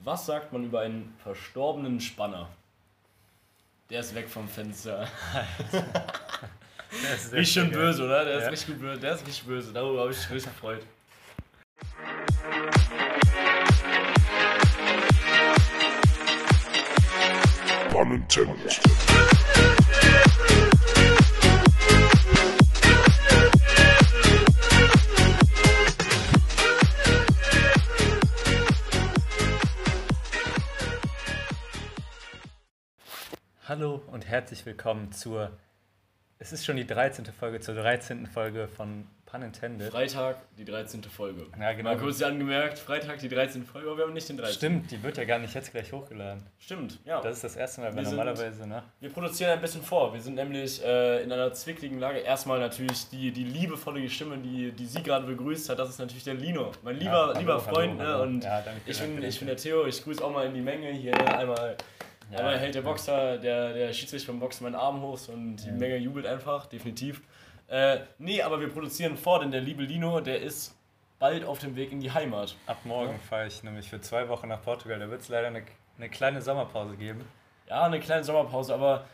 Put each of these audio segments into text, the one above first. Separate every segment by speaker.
Speaker 1: Was sagt man über einen verstorbenen Spanner? Der ist weg vom Fenster.
Speaker 2: Ist
Speaker 1: Richtig schön
Speaker 2: geil.
Speaker 1: böse, oder? Der ist
Speaker 2: Ja.
Speaker 1: richtig böse. Der ist richtig böse. Darüber habe ich mich richtig gefreut.
Speaker 3: Pun intended.
Speaker 2: Hallo und herzlich willkommen zur. Es ist schon die 13. Folge, zur 13. Folge von Pun Intended.
Speaker 1: Freitag, die 13. Folge.
Speaker 2: Ja, genau.
Speaker 1: Mal kurz angemerkt, Freitag, die 13. Folge, aber wir haben nicht den 13.
Speaker 2: Stimmt, die wird ja gar nicht jetzt gleich hochgeladen.
Speaker 1: Stimmt, ja.
Speaker 2: Das ist das erste Mal, weil
Speaker 1: Wir sind-
Speaker 2: normalerweise, ne?
Speaker 1: Wir produzieren ein bisschen vor. Wir sind nämlich äh, in einer zwickligen Lage. Erstmal natürlich die, die liebevolle Stimme, die, die sie gerade begrüßt hat. Das ist natürlich der Lino. Mein lieber,
Speaker 2: Ja, hallo,
Speaker 1: lieber
Speaker 2: hallo,
Speaker 1: Freund.
Speaker 2: hallo.
Speaker 1: Ne? Und
Speaker 2: Ja, danke,
Speaker 1: ich,
Speaker 2: danke,
Speaker 1: bin, ich
Speaker 2: danke.
Speaker 1: bin der Theo. Ich grüße auch mal in die Menge. Hier ne? einmal,
Speaker 2: Ja,
Speaker 1: einmal hält der
Speaker 2: ja.
Speaker 1: Boxer, der, der Schiedsrichter beim Boxen meinen Arm hoch und die
Speaker 2: Ja.
Speaker 1: Menge jubelt einfach. Definitiv. Äh, nee, aber wir produzieren vor, denn der liebe Lino, der ist bald auf dem Weg in die Heimat.
Speaker 2: Ab morgen fahre ich nämlich für zwei Wochen nach Portugal. Da wird es leider eine, eine kleine Sommerpause geben.
Speaker 1: Ja, eine kleine Sommerpause, aber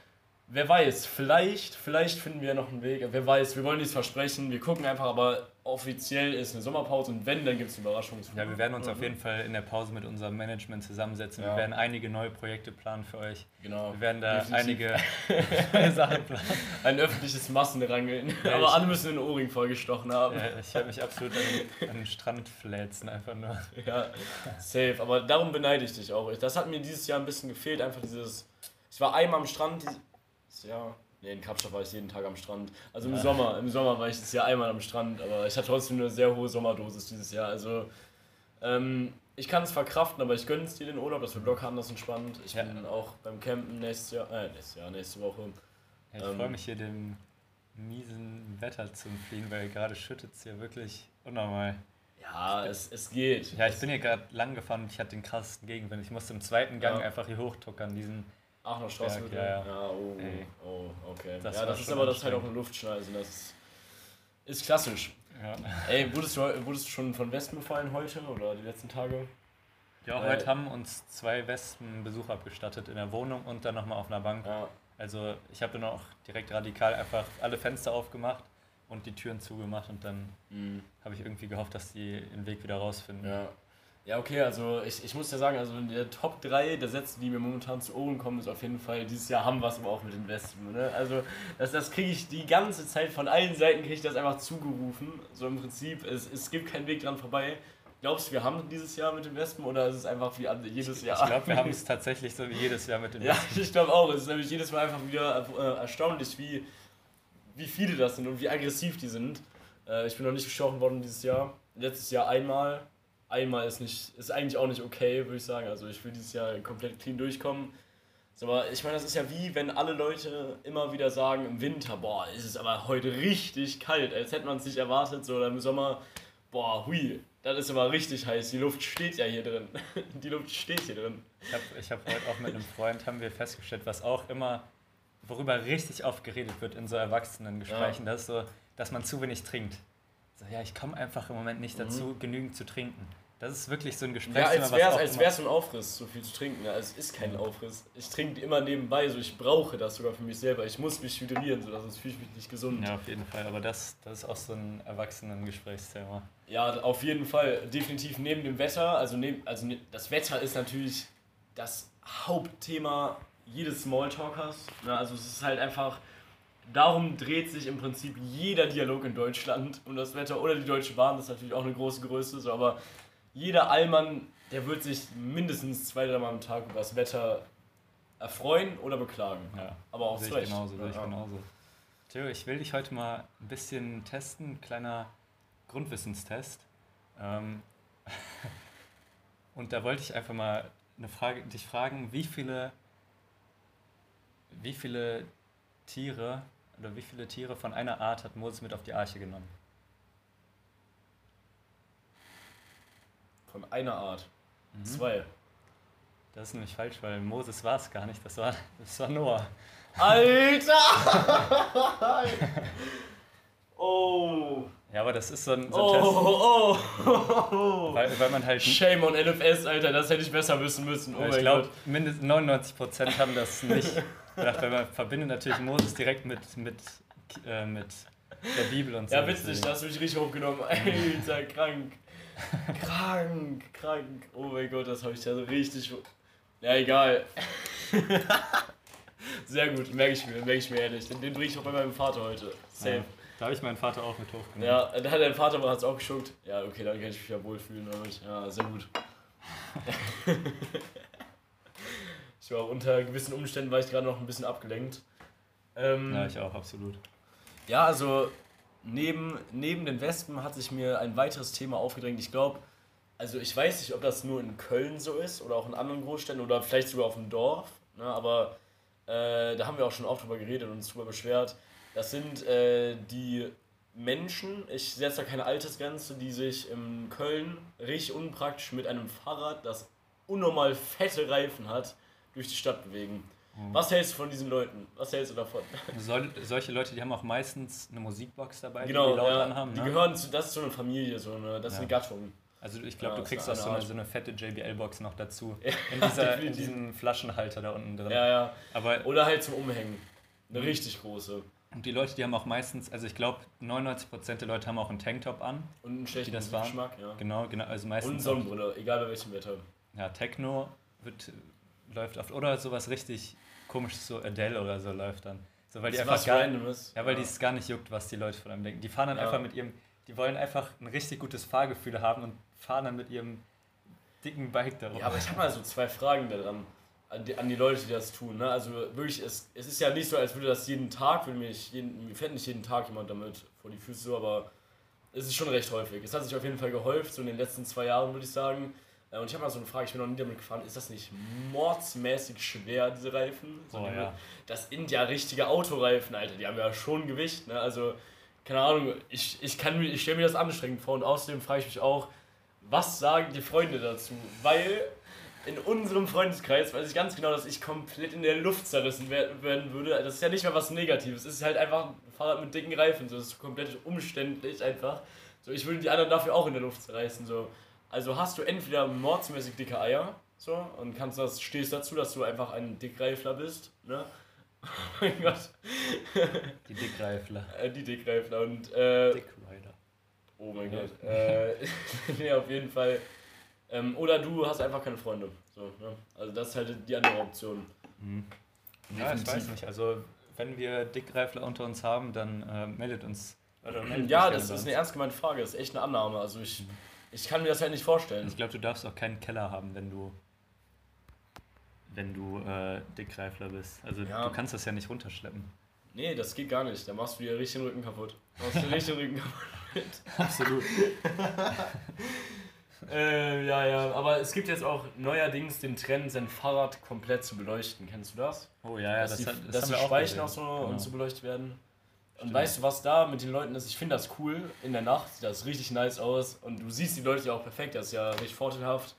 Speaker 1: wer weiß, vielleicht, vielleicht finden wir noch einen Weg. Wer weiß, wir wollen nichts versprechen. Wir gucken einfach, aber offiziell ist eine Sommerpause und wenn, dann gibt es Überraschungsflug.
Speaker 2: Ja, wir werden uns auf jeden Fall in der Pause mit unserem Management zusammensetzen.
Speaker 1: Ja.
Speaker 2: Wir werden einige neue Projekte planen für euch.
Speaker 1: Genau.
Speaker 2: Wir werden da
Speaker 1: Definitiv.
Speaker 2: einige Sachen planen.
Speaker 1: Ein öffentliches Massenrangeln.
Speaker 2: Ja,
Speaker 1: aber alle müssen den Ohrring vollgestochen haben.
Speaker 2: Ja, ich werde mich absolut an, den- an den Strand fläzen, einfach nur.
Speaker 1: Ja, safe. Aber darum beneide ich dich auch. Das hat mir dieses Jahr ein bisschen gefehlt. Einfach dieses. Ich war einmal am Strand. Dieses Jahr. Nee, in Kapstadt war ich jeden Tag am Strand. Also im
Speaker 2: Ja.
Speaker 1: Sommer. Im Sommer war ich dieses Jahr einmal am Strand. Aber ich hatte trotzdem eine sehr hohe Sommerdosis dieses Jahr. Also. Ähm, ich kann es verkraften, aber ich gönne es dir den Urlaub. Das wird locker anders entspannt. Ich
Speaker 2: Ja.
Speaker 1: bin auch beim Campen nächstes Jahr. Äh, nächstes Jahr, nächste Woche.
Speaker 2: Ja, ich
Speaker 1: Ähm,
Speaker 2: freue mich hier dem miesen Wetter zu entfliehen, weil gerade schüttet es hier wirklich unnormal.
Speaker 1: Ja, es, es geht.
Speaker 2: Ja, ich bin hier gerade lang gefahren und ich hatte den krassesten Gegenwind. Ich musste im zweiten Gang
Speaker 1: Ja.
Speaker 2: einfach hier hochtuckern, diesen.
Speaker 1: Ach, noch Straßenmittel?
Speaker 2: Ja, ja.
Speaker 1: ja oh,
Speaker 2: Ey.
Speaker 1: oh, okay.
Speaker 2: Das
Speaker 1: ja, das ist aber das halt auch eine Luftschneise. Das ist, ist klassisch.
Speaker 2: Ja,
Speaker 1: Ey, wurdest du, wurdest du schon von Wespen befallen heute oder die letzten Tage?
Speaker 2: ja
Speaker 1: Weil-
Speaker 2: heute haben uns zwei Wespen Besuch abgestattet in der Wohnung und dann nochmal auf einer Bank.
Speaker 1: Ja.
Speaker 2: Also ich habe dann auch direkt radikal einfach alle Fenster aufgemacht und die Türen zugemacht und dann
Speaker 1: Mhm.
Speaker 2: habe ich irgendwie gehofft, dass die den Weg wieder rausfinden.
Speaker 1: Ja. Ja, okay, also ich, ich muss ja sagen, also in der Top 3 der Sätze, die mir momentan zu Ohren kommen, ist auf jeden Fall, dieses Jahr haben wir es aber auch mit den Wespen. Ne? Also das, das kriege ich die ganze Zeit von allen Seiten, kriege ich das einfach zugerufen. So im Prinzip, es, es gibt keinen Weg dran vorbei. Glaubst du, wir haben dieses Jahr mit den Wespen oder ist es einfach wie jedes Jahr?
Speaker 2: Ich glaube, wir haben es tatsächlich so wie jedes Jahr mit den
Speaker 1: Ja, ich glaube auch. Es ist nämlich jedes Mal einfach wieder äh, erstaunlich, wie, wie viele das sind und wie aggressiv die sind. Äh, ich bin noch nicht gestochen worden dieses Jahr. Letztes Jahr einmal. Einmal ist nicht, ist eigentlich auch nicht okay, würde ich sagen. Also ich will dieses Jahr komplett clean durchkommen. So, aber ich meine, das ist ja wie, wenn alle Leute immer wieder sagen, im Winter, boah, ist es aber heute richtig kalt, als hätte man es nicht erwartet. So, oder im Sommer, boah, hui, das ist aber richtig heiß. Die Luft steht ja hier drin. Die Luft steht hier drin.
Speaker 2: Ich habe ich hab heute auch mit einem Freund haben wir festgestellt, was auch immer, worüber richtig oft geredet wird in so Erwachsenengesprächen, das ist so, dass man zu wenig trinkt. So, ja, ich komme einfach im Moment nicht dazu, genügend zu trinken. Das ist wirklich so ein Gespräch.
Speaker 1: Ja, als wäre
Speaker 2: immer-
Speaker 1: wär's so ein Aufriss, so viel zu trinken. Ja, es ist kein Aufriss. Ich trinke immer nebenbei, so ich brauche das sogar für mich selber. Ich muss mich hydrieren, so sonst fühle ich mich nicht gesund.
Speaker 2: Ja, auf jeden Fall. Aber das, das ist auch so ein Erwachsenengesprächsthema.
Speaker 1: Ja, auf jeden Fall. Definitiv neben dem Wetter. Also, neben, also ne- das Wetter ist natürlich das Hauptthema jedes Smalltalkers. Ne? Also es ist halt einfach, darum dreht sich im Prinzip jeder Dialog in Deutschland um das Wetter oder die Deutsche Bahn, das ist natürlich auch eine große Größe. So, aber jeder Allmann, der wird sich mindestens zwei, dreimal am Tag über das Wetter erfreuen oder beklagen.
Speaker 2: Ja,
Speaker 1: Aber auch
Speaker 2: sehe ich
Speaker 1: Recht.
Speaker 2: genauso, sehe ich genauso. Theo, ich will dich heute mal ein bisschen testen, kleiner Grundwissenstest. Ähm, und da wollte ich einfach mal eine Frage, dich fragen, wie viele, wie viele Tiere oder wie viele Tiere von einer Art hat Moses mit auf die Arche genommen?
Speaker 1: Von einer Art.
Speaker 2: Mhm.
Speaker 1: Zwei.
Speaker 2: Das ist nämlich falsch, weil Moses war es gar nicht, das war, das war Noah.
Speaker 1: Alter! oh!
Speaker 2: Ja, aber das ist so ein, so ein
Speaker 1: Oh,
Speaker 2: Test,
Speaker 1: oh, oh, oh.
Speaker 2: weil, weil man halt.
Speaker 1: Shame on NFS, Alter, das hätte ich besser wissen müssen. Oh
Speaker 2: ich glaube, mindestens 99% haben das nicht gedacht, weil man verbindet natürlich Moses direkt mit, mit, äh, mit der Bibel und so.
Speaker 1: Ja, witzig, da hast du mich richtig hochgenommen. Alter, krank. krank, krank. Oh mein Gott, das habe ich ja so richtig. Ja, egal. Sehr gut, merke ich mir, merke ich mir ehrlich. Den, den bringe ich auch bei meinem Vater heute. Safe.
Speaker 2: Ja, da habe ich meinen Vater auch mit hochgenommen.
Speaker 1: Ja, da hat dein Vater hat es auch geschuckt. Ja, okay, dann kann ich mich ja wohlfühlen damit. Ja, sehr gut. ich war auch unter gewissen Umständen war ich gerade noch ein bisschen abgelenkt. Ähm,
Speaker 2: Ja, ich auch, absolut.
Speaker 1: Ja, also neben, neben den Wespen hat sich mir ein weiteres Thema aufgedrängt. Ich glaube, also ich weiß nicht, ob das nur in Köln so ist oder auch in anderen Großstädten oder vielleicht sogar auf dem Dorf. Ne, aber äh, da haben wir auch schon oft drüber geredet und uns drüber beschwert. Das sind äh, die Menschen, ich setze da keine Altersgrenze, die sich in Köln richtig unpraktisch mit einem Fahrrad, das unnormal fette Reifen hat, durch die Stadt bewegen. Was hältst du von diesen Leuten? Was hältst du davon?
Speaker 2: Sol solche Leute, die haben auch meistens eine Musikbox dabei,
Speaker 1: Genau,
Speaker 2: die die laut
Speaker 1: ja,
Speaker 2: anhaben.
Speaker 1: die
Speaker 2: Ne?
Speaker 1: gehören zu, das ist so eine Familie, so eine, das ist
Speaker 2: Ja.
Speaker 1: eine Gattung.
Speaker 2: Also ich glaube,
Speaker 1: Ja,
Speaker 2: du
Speaker 1: ist
Speaker 2: kriegst auch so eine, so eine fette JBL-Box noch dazu.
Speaker 1: Ja,
Speaker 2: In, dieser, in diesem Flaschenhalter da unten drin.
Speaker 1: Ja, ja.
Speaker 2: Aber
Speaker 1: Oder halt zum Umhängen. Eine
Speaker 2: Mhm.
Speaker 1: richtig große.
Speaker 2: und die Leute, die haben auch meistens, also ich glaube, 99% der Leute haben auch einen Tanktop an.
Speaker 1: Und einen schlechten
Speaker 2: das waren?
Speaker 1: Geschmack, ja.
Speaker 2: Genau, genau. Also
Speaker 1: Und
Speaker 2: meistens. auch,
Speaker 1: Sonnenbrille, egal bei welchem Wetter.
Speaker 2: ja, Techno wird, läuft oft. Oder sowas richtig komisches, so Adele oder so läuft dann. So, weil die
Speaker 1: Das ist
Speaker 2: einfach gar,
Speaker 1: Randomes.
Speaker 2: Ja, weil die es gar nicht juckt, was die Leute von einem denken. Die fahren dann
Speaker 1: Ja.
Speaker 2: einfach mit ihrem, die wollen einfach ein richtig gutes Fahrgefühl haben und fahren dann mit ihrem dicken Bike da rum.
Speaker 1: Ja, aber ich habe mal so zwei Fragen daran. An die, an die Leute, die das tun. Ne? Also wirklich, es, es ist ja nicht so, als würde das jeden Tag, würde mich jeden, mir fährt nicht jeden Tag jemand damit vor die Füße so, aber es ist schon recht häufig. Es hat sich auf jeden Fall gehäuft, so in den letzten zwei Jahren, würde ich sagen. Äh, Und ich habe mal so eine Frage, ich bin noch nie damit gefahren, ist das nicht mordsmäßig schwer, diese Reifen? So
Speaker 2: Oh, ja.
Speaker 1: Das sind ja richtige Autoreifen, Alter, die haben ja schon Gewicht, ne? Also, keine Ahnung, ich, ich, kann mir- ich stelle mir das anstrengend vor und außerdem frage ich mich auch, was sagen die Freunde dazu? Weil in unserem Freundeskreis weiß ich ganz genau, dass ich komplett in der Luft zerrissen wer- werden würde. Das ist ja nicht mal was Negatives. Es ist halt einfach ein Fahrrad mit dicken Reifen. So, das ist komplett umständlich einfach. So, ich würde die anderen dafür auch in der Luft zerreißen. So. Also hast du entweder mordsmäßig dicke Eier so, und kannst das, stehst dazu, dass du einfach ein Dickreifler bist. Ne? Oh mein Gott.
Speaker 2: Die Dickreifler.
Speaker 1: Äh, die Dickreifler und äh,
Speaker 2: Dickrider.
Speaker 1: Oh mein
Speaker 2: Ja.
Speaker 1: Gott. Äh, nee, auf jeden Fall. Ähm, oder du hast einfach keine Freunde. So, ne? Also das ist halt die andere Option.
Speaker 2: Mhm. Ja, ich weiß nicht. Also, wenn wir Dickreifler unter uns haben, dann äh, meldet uns. Oder meldet
Speaker 1: Ja, das ist eine ernst gemeinte Frage. Das ist echt eine Annahme. Also ich, ich kann mir das halt nicht vorstellen.
Speaker 2: Ich glaube, du darfst auch keinen Keller haben, wenn du wenn du äh, Dickreifler bist. Also
Speaker 1: Ja.
Speaker 2: du kannst das ja nicht runterschleppen.
Speaker 1: Nee, das geht gar nicht. Da machst du dir richtig den Rücken kaputt. Da machst du dir richtig den Rücken kaputt.
Speaker 2: Absolut.
Speaker 1: äh, ja, ja. Aber es gibt jetzt auch neuerdings den Trend, sein Fahrrad komplett zu beleuchten. Kennst du das?
Speaker 2: Oh ja, ja,
Speaker 1: dass
Speaker 2: das,
Speaker 1: die,
Speaker 2: hat, das
Speaker 1: dass
Speaker 2: haben
Speaker 1: die
Speaker 2: wir auch
Speaker 1: Speichen
Speaker 2: gesehen.
Speaker 1: auch so
Speaker 2: Genau.
Speaker 1: und so beleuchtet werden. Und
Speaker 2: Stimmt.
Speaker 1: weißt du, was da mit den Leuten ist? Ich finde das cool. In der Nacht sieht das richtig nice aus. Und du siehst die Leute ja auch perfekt. Das ist ja richtig vorteilhaft.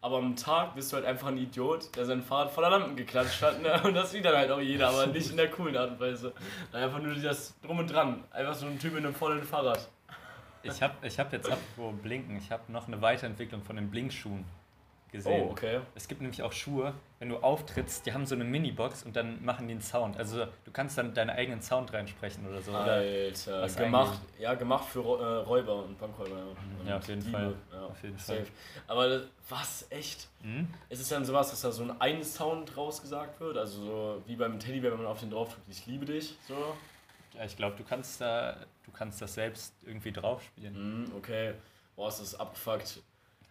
Speaker 1: Aber am Tag bist du halt einfach ein Idiot, der sein Fahrrad voller Lampen geklatscht hat. Ne? Und das sieht dann halt auch jeder, aber nicht in der coolen Art und Weise. Einfach nur das drum und dran. Einfach so ein Typ in einem vollen Fahrrad.
Speaker 2: Ich habe ich hab jetzt apropos Blinken, ich habe noch eine Weiterentwicklung von den Blinkschuhen gesehen.
Speaker 1: Oh, okay.
Speaker 2: Es gibt nämlich auch Schuhe, wenn du auftrittst, die haben so eine Minibox und dann machen die einen Sound. Also du kannst dann deinen eigenen Sound reinsprechen oder so. Oder,
Speaker 1: Alter,
Speaker 2: was
Speaker 1: gemacht, ja, gemacht für äh, Räuber und Bankräuber. Ja,
Speaker 2: Ja,
Speaker 1: Und
Speaker 2: auf jeden
Speaker 1: Diebe,
Speaker 2: Fall.
Speaker 1: Ja,
Speaker 2: Auf jeden
Speaker 1: safe.
Speaker 2: Fall.
Speaker 1: Aber das- was, echt?
Speaker 2: Hm?
Speaker 1: Ist es dann sowas, dass da so ein Ein-Sound rausgesagt wird? Also so wie beim Teddybär, wenn man auf den drauf drückt, ich liebe dich, so?
Speaker 2: Ja, ich glaube, du kannst da, du kannst das selbst irgendwie drauf spielen.
Speaker 1: Mhm, okay. Boah, ist das abgefuckt.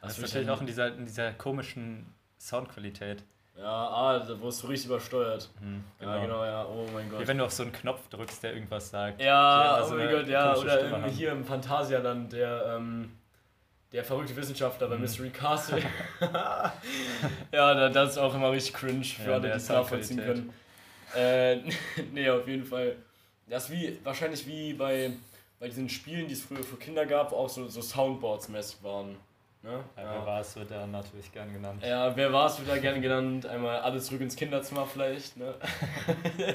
Speaker 2: Das
Speaker 1: Hast
Speaker 2: ist
Speaker 1: du
Speaker 2: natürlich auch in dieser, in dieser komischen Soundqualität.
Speaker 1: Ja, ah, da wurdest du richtig übersteuert.
Speaker 2: Hm,
Speaker 1: Ja, genau, ja. Oh mein Gott.
Speaker 2: Wie wenn du auf so einen Knopf drückst, der irgendwas sagt.
Speaker 1: Ja,
Speaker 2: Ja,
Speaker 1: oh mein Gott, ja. Oder
Speaker 2: Stimme haben.
Speaker 1: hier im Phantasialand, der, ähm, der verrückte Wissenschaftler bei
Speaker 2: Mhm.
Speaker 1: Mystery Castle. ja, da- das ist auch immer richtig cringe für
Speaker 2: Ja,
Speaker 1: alle, die es nachvollziehen können. Äh, nee, auf jeden Fall. Das ist wie, wahrscheinlich wie bei, bei diesen Spielen, die es früher für Kinder gab, wo auch so, so Soundboards mäßig waren. Ne?
Speaker 2: Ja, wer war es, wird er natürlich gern genannt.
Speaker 1: Ja, wer war es, wird da gerne genannt. Einmal alles zurück ins Kinderzimmer vielleicht. Ne?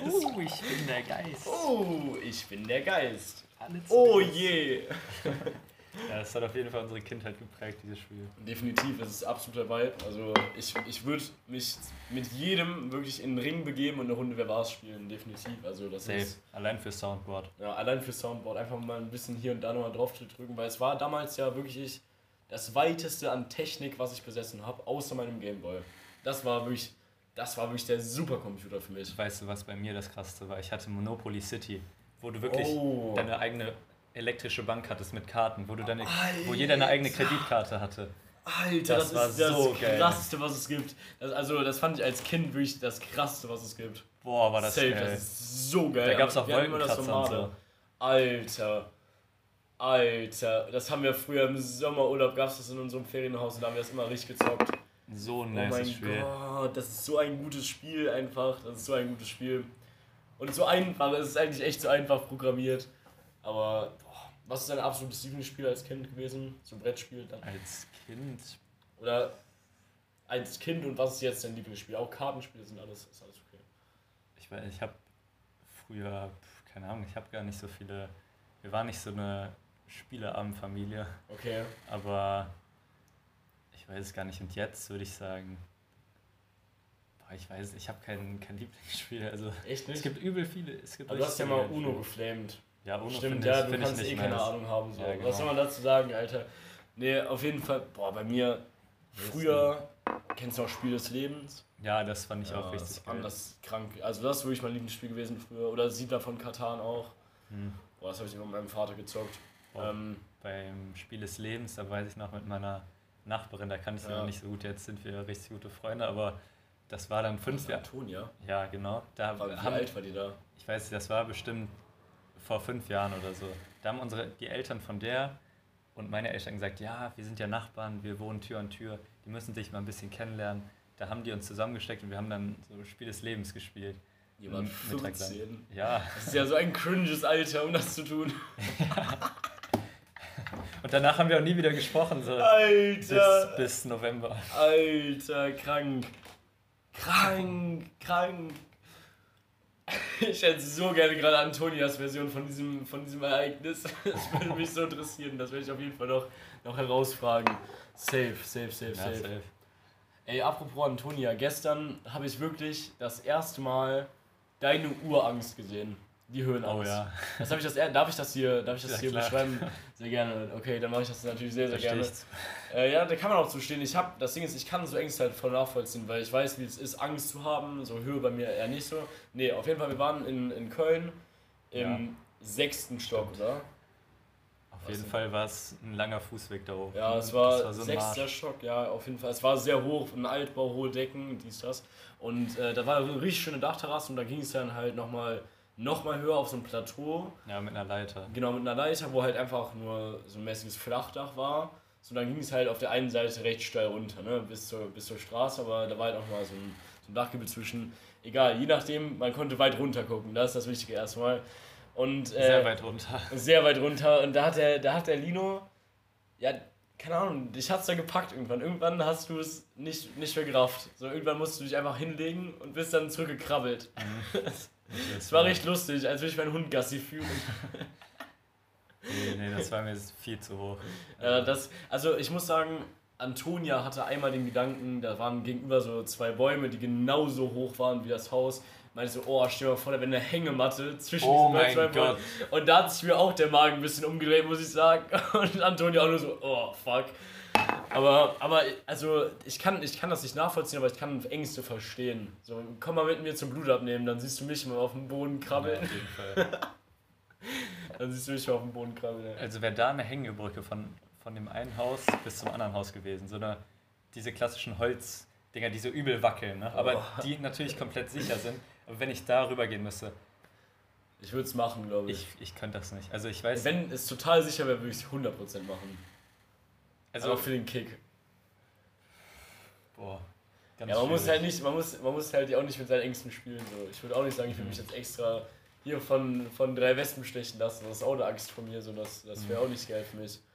Speaker 2: Uh, ich bin der Geist.
Speaker 1: Oh, ich bin der Geist.
Speaker 2: Alle
Speaker 1: Oh je.
Speaker 2: Ja, das hat auf jeden Fall unsere Kindheit geprägt, dieses Spiel.
Speaker 1: Definitiv, es ist absoluter Vibe. Also ich, ich würde mich mit jedem wirklich in den Ring begeben und eine Runde Wer war's spielen, definitiv. Also das
Speaker 2: Safe.
Speaker 1: ist
Speaker 2: Allein für Soundboard.
Speaker 1: ja, allein für Soundboard einfach mal ein bisschen hier und da nochmal drauf zu drücken, weil es war damals ja wirklich das weiteste an Technik, was ich besessen habe, außer meinem Gameboy. Das war wirklich, das war wirklich der Supercomputer für mich.
Speaker 2: Weißt du, was bei mir das krasseste war? Ich hatte Monopoly City, wo du wirklich
Speaker 1: Oh.
Speaker 2: deine eigene elektrische Bank hattest mit Karten, wo du deine, wo jeder eine eigene
Speaker 1: Alter.
Speaker 2: Kreditkarte hatte.
Speaker 1: Alter,
Speaker 2: Das
Speaker 1: das,
Speaker 2: war
Speaker 1: ist das
Speaker 2: so
Speaker 1: krasseste, was es gibt. Das, also das fand ich als Kind wirklich das krasseste, was es gibt.
Speaker 2: Boah, war das
Speaker 1: Safe,
Speaker 2: geil.
Speaker 1: das ist so geil.
Speaker 2: Da auch
Speaker 1: hatten immer das
Speaker 2: Wolkenkratzer.
Speaker 1: Alter. Alter. Das haben wir früher im Sommerurlaub, gab es das in unserem Ferienhaus und da haben wir das immer richtig gezockt.
Speaker 2: So ein
Speaker 1: oh mein
Speaker 2: nice Spiel.
Speaker 1: Gott, das ist so ein gutes Spiel einfach. Das ist so ein gutes Spiel. Und so einfach, es ist eigentlich echt so einfach programmiert. Aber boah, was ist dein absolutes Lieblingsspiel als Kind gewesen? So ein Brettspiel dann?
Speaker 2: Als Kind.
Speaker 1: Oder als Kind und was ist jetzt dein Lieblingsspiel? Auch Kartenspiele sind alles, ist alles okay.
Speaker 2: Ich weiß, ich habe früher, keine Ahnung, ich habe gar nicht so viele. Wir waren nicht so eine Spieleabendfamilie,
Speaker 1: Okay.
Speaker 2: aber ich weiß es gar nicht. Und jetzt würde ich sagen, boah, ich weiß, ich habe kein, kein Lieblingsspiel. Also
Speaker 1: Echt nicht?
Speaker 2: es gibt übel viele. Es gibt
Speaker 1: Aber du hast ja mal Uno geflamed.
Speaker 2: Ja, Uno
Speaker 1: Stimmt, ja,
Speaker 2: ich,
Speaker 1: du kannst eh keine. Ahnung haben. So.
Speaker 2: Ja, genau.
Speaker 1: Was soll man dazu sagen, Alter? Nee, auf jeden Fall, boah, bei mir früher, kennst du auch Spiel des Lebens?
Speaker 2: Ja, das fand ich
Speaker 1: Ja,
Speaker 2: auch
Speaker 1: das
Speaker 2: richtig geil.
Speaker 1: anders krank. Also das ist wirklich mein Lieblingsspiel gewesen früher. Oder Siedler von Katan auch.
Speaker 2: Hm.
Speaker 1: Boah, das habe ich immer mit meinem Vater gezockt.
Speaker 2: Boah.
Speaker 1: Ähm,
Speaker 2: Beim Spiel des Lebens, da weiß ich noch mit meiner Nachbarin, da kann ich sie
Speaker 1: Ja.
Speaker 2: noch nicht so gut, jetzt sind wir richtig gute Freunde, aber das war dann fünf Jahre.
Speaker 1: Antonia.
Speaker 2: Ja, genau. Da
Speaker 1: War, wie
Speaker 2: haben,
Speaker 1: alt war die da?
Speaker 2: ich weiß nicht, das war bestimmt vor fünf Jahren oder so. Da haben unsere, die Eltern von der und meine Eltern gesagt, ja, wir sind ja Nachbarn, wir wohnen Tür an Tür, die müssen sich mal ein bisschen kennenlernen. Da haben die uns zusammengesteckt und wir haben dann so Spiel des Lebens gespielt. Lang.
Speaker 1: 15.
Speaker 2: Ja,
Speaker 1: Das ist ja so ein cringes Alter, um das zu tun.
Speaker 2: und danach haben wir auch nie wieder gesprochen, so
Speaker 1: Alter!
Speaker 2: bis, bis November.
Speaker 1: Alter, krank. Krank, krank. Ich hätte so gerne gerade Antonias Version von diesem, von diesem Ereignis. Das würde mich so interessieren. Das werde ich auf jeden Fall noch, noch herausfragen. Safe, safe, safe,
Speaker 2: Ja,
Speaker 1: safe.
Speaker 2: safe.
Speaker 1: Ey, apropos Antonia, gestern habe ich wirklich das erste Mal deine Urangst gesehen. Die Höhenangst.
Speaker 2: Oh ja,
Speaker 1: Das hab ich das, darf ich das hier, darf ich das
Speaker 2: Ja,
Speaker 1: hier
Speaker 2: klar.
Speaker 1: beschreiben? Sehr gerne. Okay, dann mache ich das natürlich sehr, sehr
Speaker 2: verstehe
Speaker 1: gerne. Äh, ja, da kann man auch zustehen. Ich habe, das Ding ist, ich kann so Ängste halt voll nachvollziehen, weil ich weiß, wie es ist, Angst zu haben. So Höhe bei mir eher nicht so. Nee, auf jeden Fall, wir waren in, in Köln im sechsten Stock, oder?
Speaker 2: Auf jeden Fall war es ein langer Fußweg da hoch.
Speaker 1: Ja, es war,
Speaker 2: das so
Speaker 1: sechster. Stock, ja, auf jeden Fall. Es war sehr hoch, ein Altbau, hohe Decken, dies, das. Und äh, da war eine richtig schöne Dachterrasse und da ging es dann halt nochmal noch mal höher auf so ein Plateau.
Speaker 2: Ja, mit einer Leiter.
Speaker 1: Genau, mit einer Leiter, wo halt einfach nur so ein mäßiges Flachdach war. So, dann ging es halt auf der einen Seite recht steil runter, ne, bis zur, bis zur Straße, aber da war halt auch mal so ein, so ein Dachgebiet zwischen. Egal, je nachdem, man konnte weit runter gucken, das ist das Wichtige erstmal. Und, äh,
Speaker 2: Sehr weit runter.
Speaker 1: sehr weit runter. Und da hat der, da hat der Lino, ja, keine Ahnung, dich hat's da gepackt irgendwann. Irgendwann hast du es nicht, nicht mehr gerafft. So, irgendwann musst du dich einfach hinlegen und bist dann zurückgekrabbelt. Es war recht lustig, als würde ich meinen Hund Gassi führen.
Speaker 2: Nee, nee, das war mir viel zu hoch.
Speaker 1: Ja, das, also ich muss sagen, Antonia hatte einmal den Gedanken, da waren gegenüber so zwei Bäume, die genauso hoch waren wie das Haus. Meinte so, oh, stell dir mal vor, da wäre eine Hängematte zwischen
Speaker 2: Oh
Speaker 1: diesen zwei. Bäumen. Und da hat sich mir auch der Magen ein bisschen umgedreht, muss ich sagen. Und Antonia auch nur so, oh, fuck. Aber, aber also ich kann, ich kann das nicht nachvollziehen, aber ich kann Ängste verstehen. So, komm mal mit mir zum Blut abnehmen, dann siehst du mich mal auf dem Boden
Speaker 2: Ja,
Speaker 1: krabbeln.
Speaker 2: auf jeden Fall.
Speaker 1: Dann siehst du mich mal auf dem Boden krabbeln.
Speaker 2: Also wäre da eine Hängebrücke von, von dem einen Haus bis zum anderen Haus gewesen. So eine, diese klassischen Holzdinger, die so übel wackeln, ne? aber
Speaker 1: Oh.
Speaker 2: die natürlich komplett sicher sind. Aber wenn ich da rüber gehen müsste,
Speaker 1: Ich würde es machen, glaube ich.
Speaker 2: ich, ich könnte das nicht. Also ich weiß,
Speaker 1: Wenn es total sicher wäre, würde ich es 100% machen.
Speaker 2: Also
Speaker 1: Also für den Kick.
Speaker 2: boah, ganz
Speaker 1: Ja, man muss halt nicht, man muss, man muss halt auch nicht mit seinen Ängsten spielen. So. Ich würde auch nicht sagen, ich würde mich jetzt extra hier von, von drei Wespen stechen lassen. Das ist auch eine Angst von mir, so das, das wäre auch nicht geil für mich.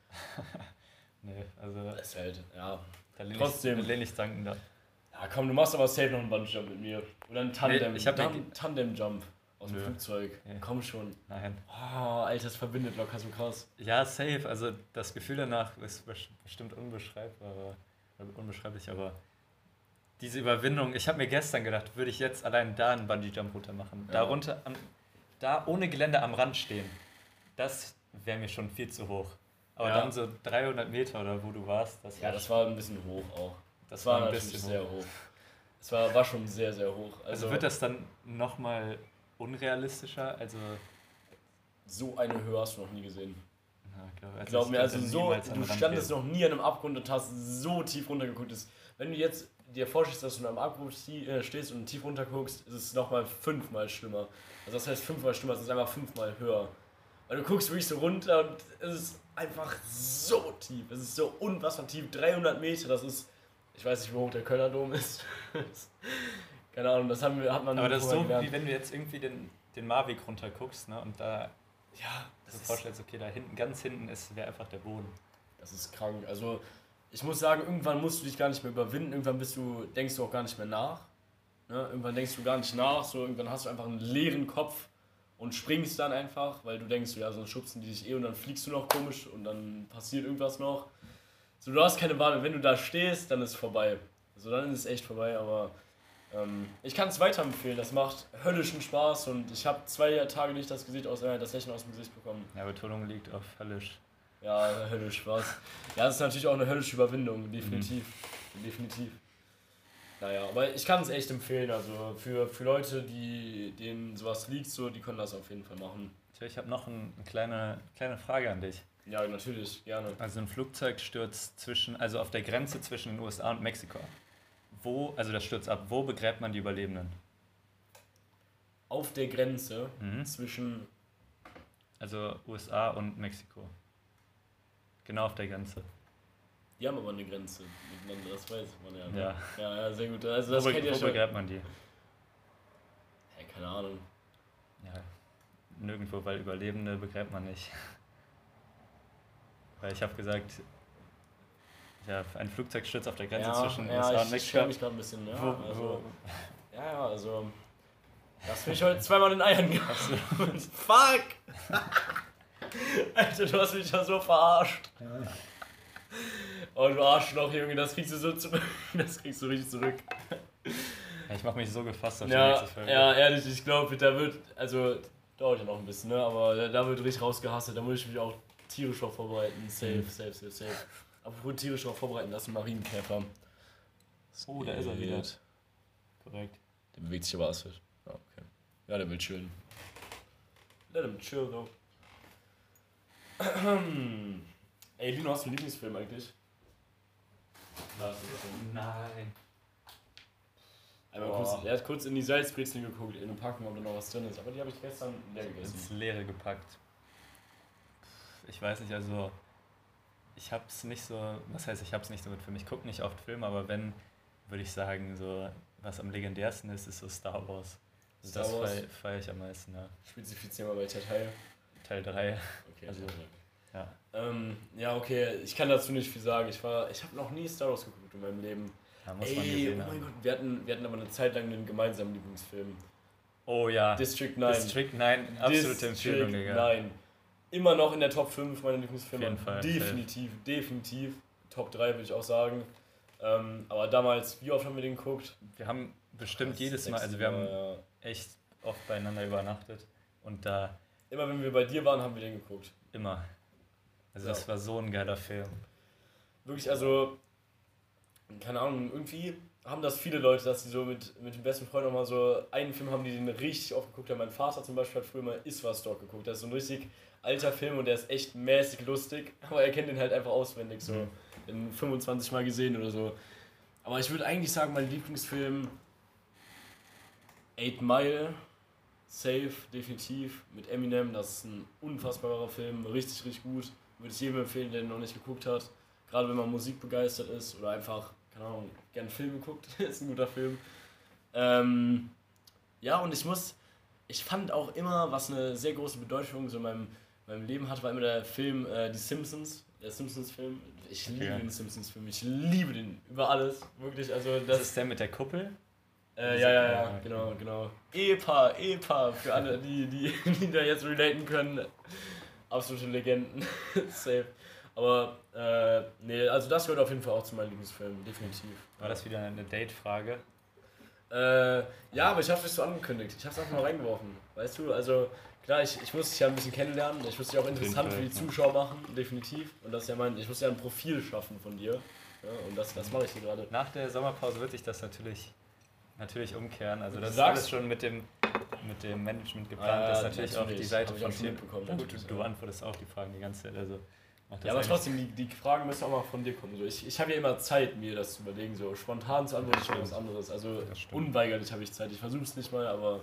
Speaker 2: Nee, also
Speaker 1: Das ist halt, ja.
Speaker 2: da lehne
Speaker 1: Trotzdem.
Speaker 2: ich, lehne ich danken da.
Speaker 1: Ja, komm, du machst aber safe noch einen Bungee-Jump mit mir. Oder einen Tandem.
Speaker 2: Nee, ich hab mir
Speaker 1: Tan- Tandem-Jump aus dem
Speaker 2: Nö.
Speaker 1: Flugzeug.
Speaker 2: Nee.
Speaker 1: Komm schon.
Speaker 2: Nein.
Speaker 1: Oh, Alter, das verbindet locker so krass.
Speaker 2: Ja, safe. Also das Gefühl danach ist bes- bestimmt unbeschreibbar, unbeschreiblich, aber diese Überwindung, ich habe mir gestern gedacht, würde ich jetzt allein da einen Bungee-Jump runter machen.
Speaker 1: Ja.
Speaker 2: Da runter, am, da ohne Gelände am Rand stehen, das wäre mir schon viel zu hoch. Aber
Speaker 1: Ja.
Speaker 2: dann so 300 Meter oder wo du warst, das
Speaker 1: Ja, das war ein bisschen hoch auch.
Speaker 2: das
Speaker 1: Das war
Speaker 2: war ein bisschen
Speaker 1: sehr
Speaker 2: hoch.
Speaker 1: hoch. Es war, war schon sehr, sehr hoch.
Speaker 2: Also,
Speaker 1: Also,
Speaker 2: wird das dann nochmal unrealistischer? Also,
Speaker 1: so eine Höhe hast du noch nie gesehen.
Speaker 2: na, glaub, also
Speaker 1: Glaub mir, also so, du standest noch nie an einem Abgrund und hast so tief runtergeguckt. Das- Wenn du jetzt dir vorstellst, dass du an einem Abgrund äh, stehst und tief runterguckst, ist es nochmal fünfmal schlimmer. Also das heißt fünfmal schlimmer, es ist einfach fünfmal höher. Weil du guckst wirklich so runter und es ist einfach so tief. Es ist so unfassbar tief. 300 Meter, das ist, ich weiß nicht, wie hoch der Kölner Dom ist. Keine Ahnung, das haben wir, hat man
Speaker 2: Aber das ist so,
Speaker 1: gelernt.
Speaker 2: wie wenn du jetzt irgendwie den, den Marweg runter guckst ne, und da
Speaker 1: Ja,
Speaker 2: so
Speaker 1: das ist,
Speaker 2: vorstellst, okay, da hinten, ganz hinten ist wäre einfach der Boden.
Speaker 1: das ist krank. Also ich muss sagen, irgendwann musst du dich gar nicht mehr überwinden. Irgendwann bist du, denkst du auch gar nicht mehr nach. Ne? Irgendwann denkst du gar nicht nach. So, irgendwann hast du einfach einen leeren Kopf und springst dann einfach, weil du denkst, ja, sonst schubsen die dich eh und dann fliegst du noch komisch und dann passiert irgendwas noch. So, du hast keine Wahl. Wenn du da stehst, dann ist es vorbei. Also dann ist es echt vorbei, aber ähm, ich kann es weiterempfehlen. Das macht höllischen Spaß und ich habe zwei Tage nicht das Gesicht aus, äh, das Lächeln aus dem Gesicht bekommen.
Speaker 2: Ja, Betonung liegt auf höllisch.
Speaker 1: Ja, höllisch was. Ja, das ist natürlich auch eine höllische Überwindung, definitiv. Definitiv. Naja, aber ich kann es echt empfehlen. Also für, für Leute, die denen sowas liegt, so, die können das auf jeden Fall machen.
Speaker 2: Ich habe noch ein, eine kleine, kleine Frage an dich.
Speaker 1: Ja, natürlich, gerne.
Speaker 2: Also ein Flugzeugsturz zwischen, also auf der Grenze zwischen den USA und Mexiko. Wo, also das stürzt ab, wo begräbt man die Überlebenden?
Speaker 1: Auf der Grenze
Speaker 2: Mhm.
Speaker 1: zwischen.
Speaker 2: Also USA und Mexiko. Genau auf der Grenze.
Speaker 1: Die haben aber eine Grenze miteinander, das weiß man ja. ne?
Speaker 2: Ja.
Speaker 1: Ja, ja, sehr gut. Also das
Speaker 2: wo
Speaker 1: kennt
Speaker 2: wo
Speaker 1: schon.
Speaker 2: begräbt man die?
Speaker 1: Ja, keine Ahnung.
Speaker 2: Ja, nirgendwo, weil Überlebende begräbt man nicht. Weil ich habe gesagt, ja, ein Flugzeugsturz auf der Grenze
Speaker 1: ja,
Speaker 2: zwischen
Speaker 1: ja,
Speaker 2: USA und
Speaker 1: ich, ich
Speaker 2: Mexiko.
Speaker 1: schäme mich gerade ein bisschen. Ja,
Speaker 2: wo,
Speaker 1: also,
Speaker 2: wo,
Speaker 1: ja, ja, also. Das mich heute zweimal in Eiern gehabt. Fuck! Alter, du hast mich ja so verarscht. Oh, du Arschloch, Junge, das kriegst du so zurück. Das kriegst du richtig zurück.
Speaker 2: ja, ich mache mich so gefasst auf die
Speaker 1: Ja,
Speaker 2: nächste Folge.
Speaker 1: ja, ehrlich, ich glaube, da wird, also, dauert ja noch ein bisschen, ne, aber da- wird richtig rausgehasselt, da muss ich mich auch tierisch drauf vorbereiten. Safe, safe, safe, safe. Apropos tierisch drauf vorbereiten, ein Marienkäfer.
Speaker 2: Oh, da ist er wieder. Korrekt.
Speaker 1: Der bewegt sich aber asphalt. Ah, okay. Ja, der will chillen. Let him chill, though. Ey, Lino, hast du einen Lieblingsfilm eigentlich?
Speaker 2: Nein.
Speaker 1: Einmal kurz, er hat kurz in die Salzbrezeln geguckt, in den Packen, ob da noch was drin ist. Aber die habe ich gestern leer
Speaker 2: ins
Speaker 1: gegessen.
Speaker 2: Leere gepackt. Ich weiß nicht, also ich hab's nicht so, was heißt, ich hab's nicht so mit Filmen. Ich gucke nicht oft Filme, aber wenn, würde ich sagen, so was am legendärsten ist, ist so Star Wars. Also
Speaker 1: Star
Speaker 2: das
Speaker 1: Wars?
Speaker 2: feiere feier ich am meisten, ja.
Speaker 1: Spezifizier mal welcher Teil.
Speaker 2: Teil 3.
Speaker 1: Okay,
Speaker 2: Also, Ja.
Speaker 1: ähm, ja, okay, ich kann dazu nicht viel sagen. Ich war, ich habe noch nie Star Wars geguckt in meinem Leben.
Speaker 2: Da muss
Speaker 1: Ey,
Speaker 2: man
Speaker 1: oh
Speaker 2: gesehen
Speaker 1: mein
Speaker 2: haben.
Speaker 1: Gott, wir hatten, wir hatten aber eine Zeit lang einen gemeinsamen Lieblingsfilm.
Speaker 2: Oh ja.
Speaker 1: District 9.
Speaker 2: District 9, absolute Empfehlung, Digga.
Speaker 1: Nein. Immer noch in der Top 5 meiner Lieblingsfilme.
Speaker 2: Jeden Fall,
Speaker 1: Definitiv, definitiv. Top 3 würde ich auch sagen. Ähm, aber damals, wie oft haben wir den geguckt?
Speaker 2: Wir haben bestimmt
Speaker 1: Das
Speaker 2: jedes Mal, also wir haben
Speaker 1: ja.
Speaker 2: echt oft beieinander übernachtet und da
Speaker 1: Immer wenn wir bei dir waren, haben wir den geguckt.
Speaker 2: immer. Also
Speaker 1: Ja.
Speaker 2: das war so ein geiler Film.
Speaker 1: Wirklich, also, keine Ahnung, irgendwie haben das viele Leute, dass sie so mit, mit dem besten Freund nochmal so einen Film haben, die den richtig oft geguckt haben. Mein Vater zum Beispiel hat früher mal Iswas Dog geguckt. Das ist so ein richtig alter Film und der ist echt mäßig lustig, aber er kennt den halt einfach auswendig, so
Speaker 2: Mhm.
Speaker 1: in 25 Mal gesehen oder so. Aber ich würde eigentlich sagen, mein Lieblingsfilm Eight Mile, safe, definitiv, mit Eminem, das ist ein unfassbarer Film, richtig, richtig gut. Würde ich jedem empfehlen, der den noch nicht geguckt hat. Gerade wenn man Musik begeistert ist oder einfach, keine Ahnung, gern Filme guckt, ist ein guter Film. Ähm, ja, und ich muss, ich fand auch immer, was eine sehr große Bedeutung so in meinem, meinem Leben hat, war immer der Film äh, Die Simpsons. Der Simpsons-Film. Ich liebe den Simpsons-Film. Ich liebe den über alles. Wirklich. Also
Speaker 2: Das ist der mit der Kuppel?
Speaker 1: Äh, ja, ja, ja,
Speaker 2: Ja,
Speaker 1: genau, genau. EPA, EPA, für alle, die, die, die da jetzt relaten können. Absolute Legenden. Safe. Aber, äh, nee, also das gehört auf jeden Fall auch zu meinen Lieblingsfilmen, definitiv.
Speaker 2: War das wieder eine Date-Frage?
Speaker 1: Äh, ja, aber ich hab's nicht so angekündigt. Ich hab's einfach mal reingeworfen. Weißt du, also klar, ich, ich muss dich ja ein bisschen kennenlernen. Ich muss dich auch interessant für die. Zuschauer machen, definitiv. Und das ist ja mein, ich muss ja ein Profil schaffen von dir. Ja, und das, das mache ich hier gerade.
Speaker 2: Nach der Sommerpause wird sich das natürlich, natürlich umkehren. Also
Speaker 1: Du
Speaker 2: das ist alles schon mit dem, mit dem Management geplant.
Speaker 1: Ah,
Speaker 2: das ist natürlich, auch
Speaker 1: natürlich.
Speaker 2: die Seite von
Speaker 1: auch
Speaker 2: Ja, gut, du, du antwortest auch die Fragen die ganze Zeit. Also
Speaker 1: Ja, aber trotzdem, die, die Fragen müssen auch mal von dir kommen. So, ich ich habe ja immer Zeit, mir das zu überlegen. So spontan zu antworten ist schon was anderes. Also unweigerlich habe ich Zeit. Ich versuche es nicht mal, aber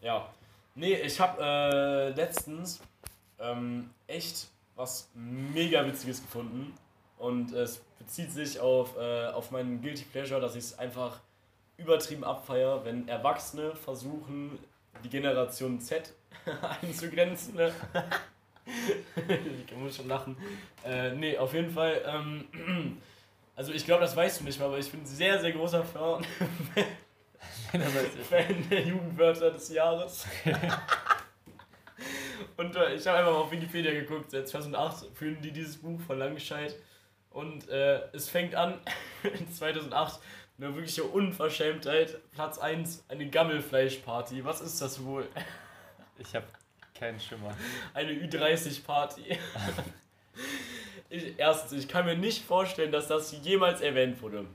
Speaker 1: ja. Nee, ich habe äh, letztens ähm, echt was mega Witziges gefunden. Und es bezieht sich auf, äh, auf meinen Guilty Pleasure, dass ich es einfach übertrieben abfeier, wenn Erwachsene versuchen, die Generation Z einzugrenzen. Ne? Ich muss schon lachen. Äh, nee, auf jeden Fall. Ähm, also ich glaube, das weißt du nicht mal, aber ich bin sehr, sehr großer Fan, Fan der Jugendwörter des Jahres. Und äh, ich habe einfach mal auf Wikipedia geguckt, seit 2008 führen die dieses Buch von Langenscheid. Und äh, es fängt an, in 2008, eine wirkliche Unverschämtheit. Platz 1, eine Gammelfleischparty. Was ist das wohl?
Speaker 2: Ich habe keinen Schimmer.
Speaker 1: Eine Ü30-Party. ich, erstens, ich kann mir nicht vorstellen, dass das jemals erwähnt wurde.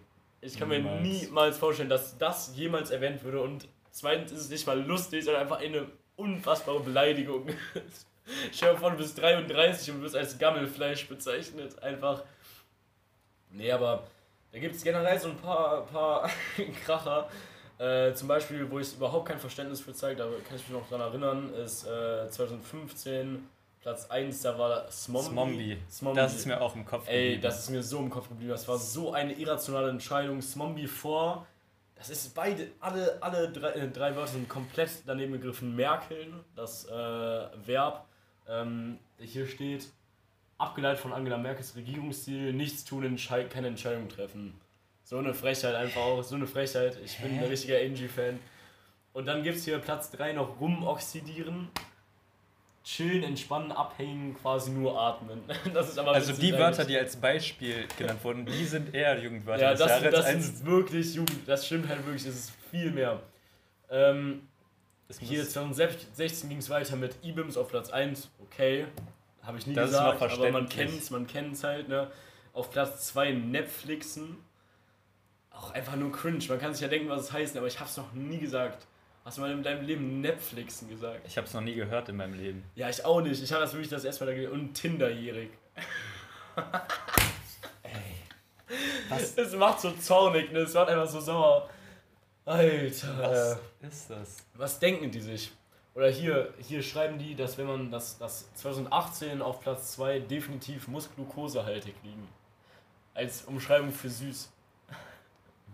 Speaker 1: Ich kann mir
Speaker 2: Niemals.
Speaker 1: niemals vorstellen, dass das jemals erwähnt würde. Und zweitens ist es nicht mal lustig, sondern einfach eine unfassbare Beleidigung. Stell dir vor, du bist 33 und wirst als Gammelfleisch bezeichnet. Einfach. Nee, aber da gibt es generell so ein paar, paar Kracher. Äh, zum Beispiel, wo ich überhaupt kein Verständnis für zeige, da kann ich mich noch dran erinnern, ist äh, 2015 Platz 1, da war Smombi.
Speaker 2: Smombi.
Speaker 1: Smombi.
Speaker 2: Das ist mir auch im Kopf
Speaker 1: Ey,
Speaker 2: geblieben.
Speaker 1: das ist mir so im Kopf geblieben. Das war so eine irrationale Entscheidung. Smombi vor. Das ist beide, alle, alle drei, äh, drei Wörter sind komplett daneben gegriffen. Merkeln, das äh, Verb. Ähm, hier steht, abgeleitet von Angela Merkels Regierungsstil, nichts tun, keine Entscheidung treffen. So eine Frechheit einfach auch, so eine Frechheit. Ich bin ein
Speaker 2: Hä?
Speaker 1: richtiger Angie-Fan. Und dann gibt es hier Platz 3 noch rumoxidieren. Chillen, entspannen, abhängen, quasi nur atmen. Das ist aber
Speaker 2: also die. Wörter, die als Beispiel genannt wurden, die sind eher Jugendwörter
Speaker 1: Ja, das, das
Speaker 2: als-
Speaker 1: sind wirklich Jugend, das stimmt halt wirklich, es ist viel mehr. Ähm,
Speaker 2: es
Speaker 1: hier
Speaker 2: muss-
Speaker 1: 2016 ging es weiter mit IBIMS auf Platz 1, okay, habe ich nie
Speaker 2: Das ist
Speaker 1: gesagt, aber man kennt es, man kennt es halt, ne. Auf Platz 2 Netflixen, auch einfach nur cringe, man kann sich ja denken, was es heißt, aber ich habe es noch nie gesagt. Hast du mal in deinem Leben Netflixen gesagt?
Speaker 2: Ich habe es noch nie gehört in meinem Leben.
Speaker 1: Ja, ich auch nicht, ich habe das wirklich das erste Mal da gelesen. Und Tinderjährig.
Speaker 2: Was,
Speaker 1: Es macht so zornig, ne, es macht einfach so sauer. Alter.
Speaker 2: was ist das?
Speaker 1: Was denken die sich? Oder hier, hier schreiben die, dass wenn man das, das 2018 auf Platz 2 definitiv muss glukosehaltig liegen. Als Umschreibung für süß.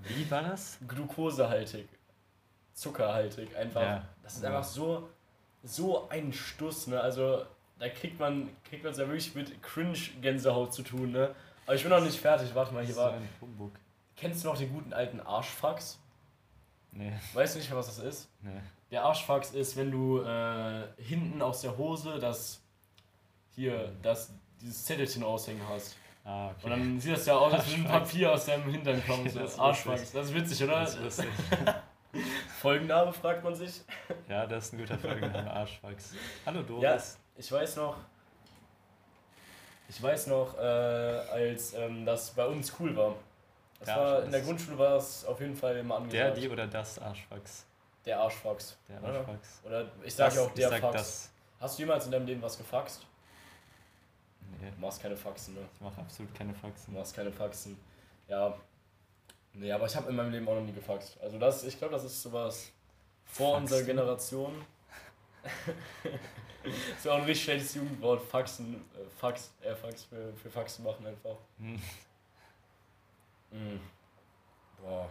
Speaker 2: Wie war das?
Speaker 1: Glukosehaltig. Zuckerhaltig. Einfach.
Speaker 2: Ja.
Speaker 1: Das ist einfach so, so ein Stuss, ne? Also da kriegt man kriegt man es ja wirklich mit Cringe-Gänsehaut zu tun, ne? Aber ich bin noch nicht fertig, warte mal, hier
Speaker 2: so
Speaker 1: war.
Speaker 2: ein Humbug.
Speaker 1: Kennst du noch den guten alten Arschfax?
Speaker 2: Nee,
Speaker 1: Weißt du nicht mehr, was das ist?
Speaker 2: nee.
Speaker 1: Der Arschfax ist, wenn du äh, hinten aus der Hose das hier, das, dieses Zettelchen aushängen hast.
Speaker 2: Ah,
Speaker 1: Und
Speaker 2: okay.
Speaker 1: dann sieht das ja aus, als würde ein. Papier aus deinem Hintern kommen. So.
Speaker 2: Das lustig.
Speaker 1: Das ist witzig, oder?
Speaker 2: Das ist lustig.
Speaker 1: Folgenname fragt man sich.
Speaker 2: Ja, das ist ein guter Folgenname, Arschfax. Hallo
Speaker 1: Ja,
Speaker 2: Doris.
Speaker 1: ich weiß noch. Ich weiß noch, äh, als ähm, das bei uns cool war. Das
Speaker 2: Ja,
Speaker 1: war, in der Grundschule war es auf jeden Fall immer
Speaker 2: Der,
Speaker 1: angesagt.
Speaker 2: die oder das Arschfax?
Speaker 1: der Arschfax.
Speaker 2: Der
Speaker 1: oder?
Speaker 2: Arschfax.
Speaker 1: Oder ich sage ja auch der
Speaker 2: sag
Speaker 1: Fax.
Speaker 2: das.
Speaker 1: Hast du jemals in deinem Leben was gefaxt?
Speaker 2: Nee,
Speaker 1: Du machst keine Faxen, ne?
Speaker 2: ich mache absolut keine
Speaker 1: Du
Speaker 2: Faxen.
Speaker 1: machst keine Faxen. Ja. Nee, aber ich habe in meinem Leben auch noch nie gefaxt. Also das, ich glaube, das ist sowas vor
Speaker 2: Faxen?
Speaker 1: unserer Generation. das ist auch ein richtig schlechtes Jugendwort. Faxen, äh, Fax, äh, Fax für, für Faxen machen einfach.
Speaker 2: Hm.
Speaker 1: Mhm. Boah.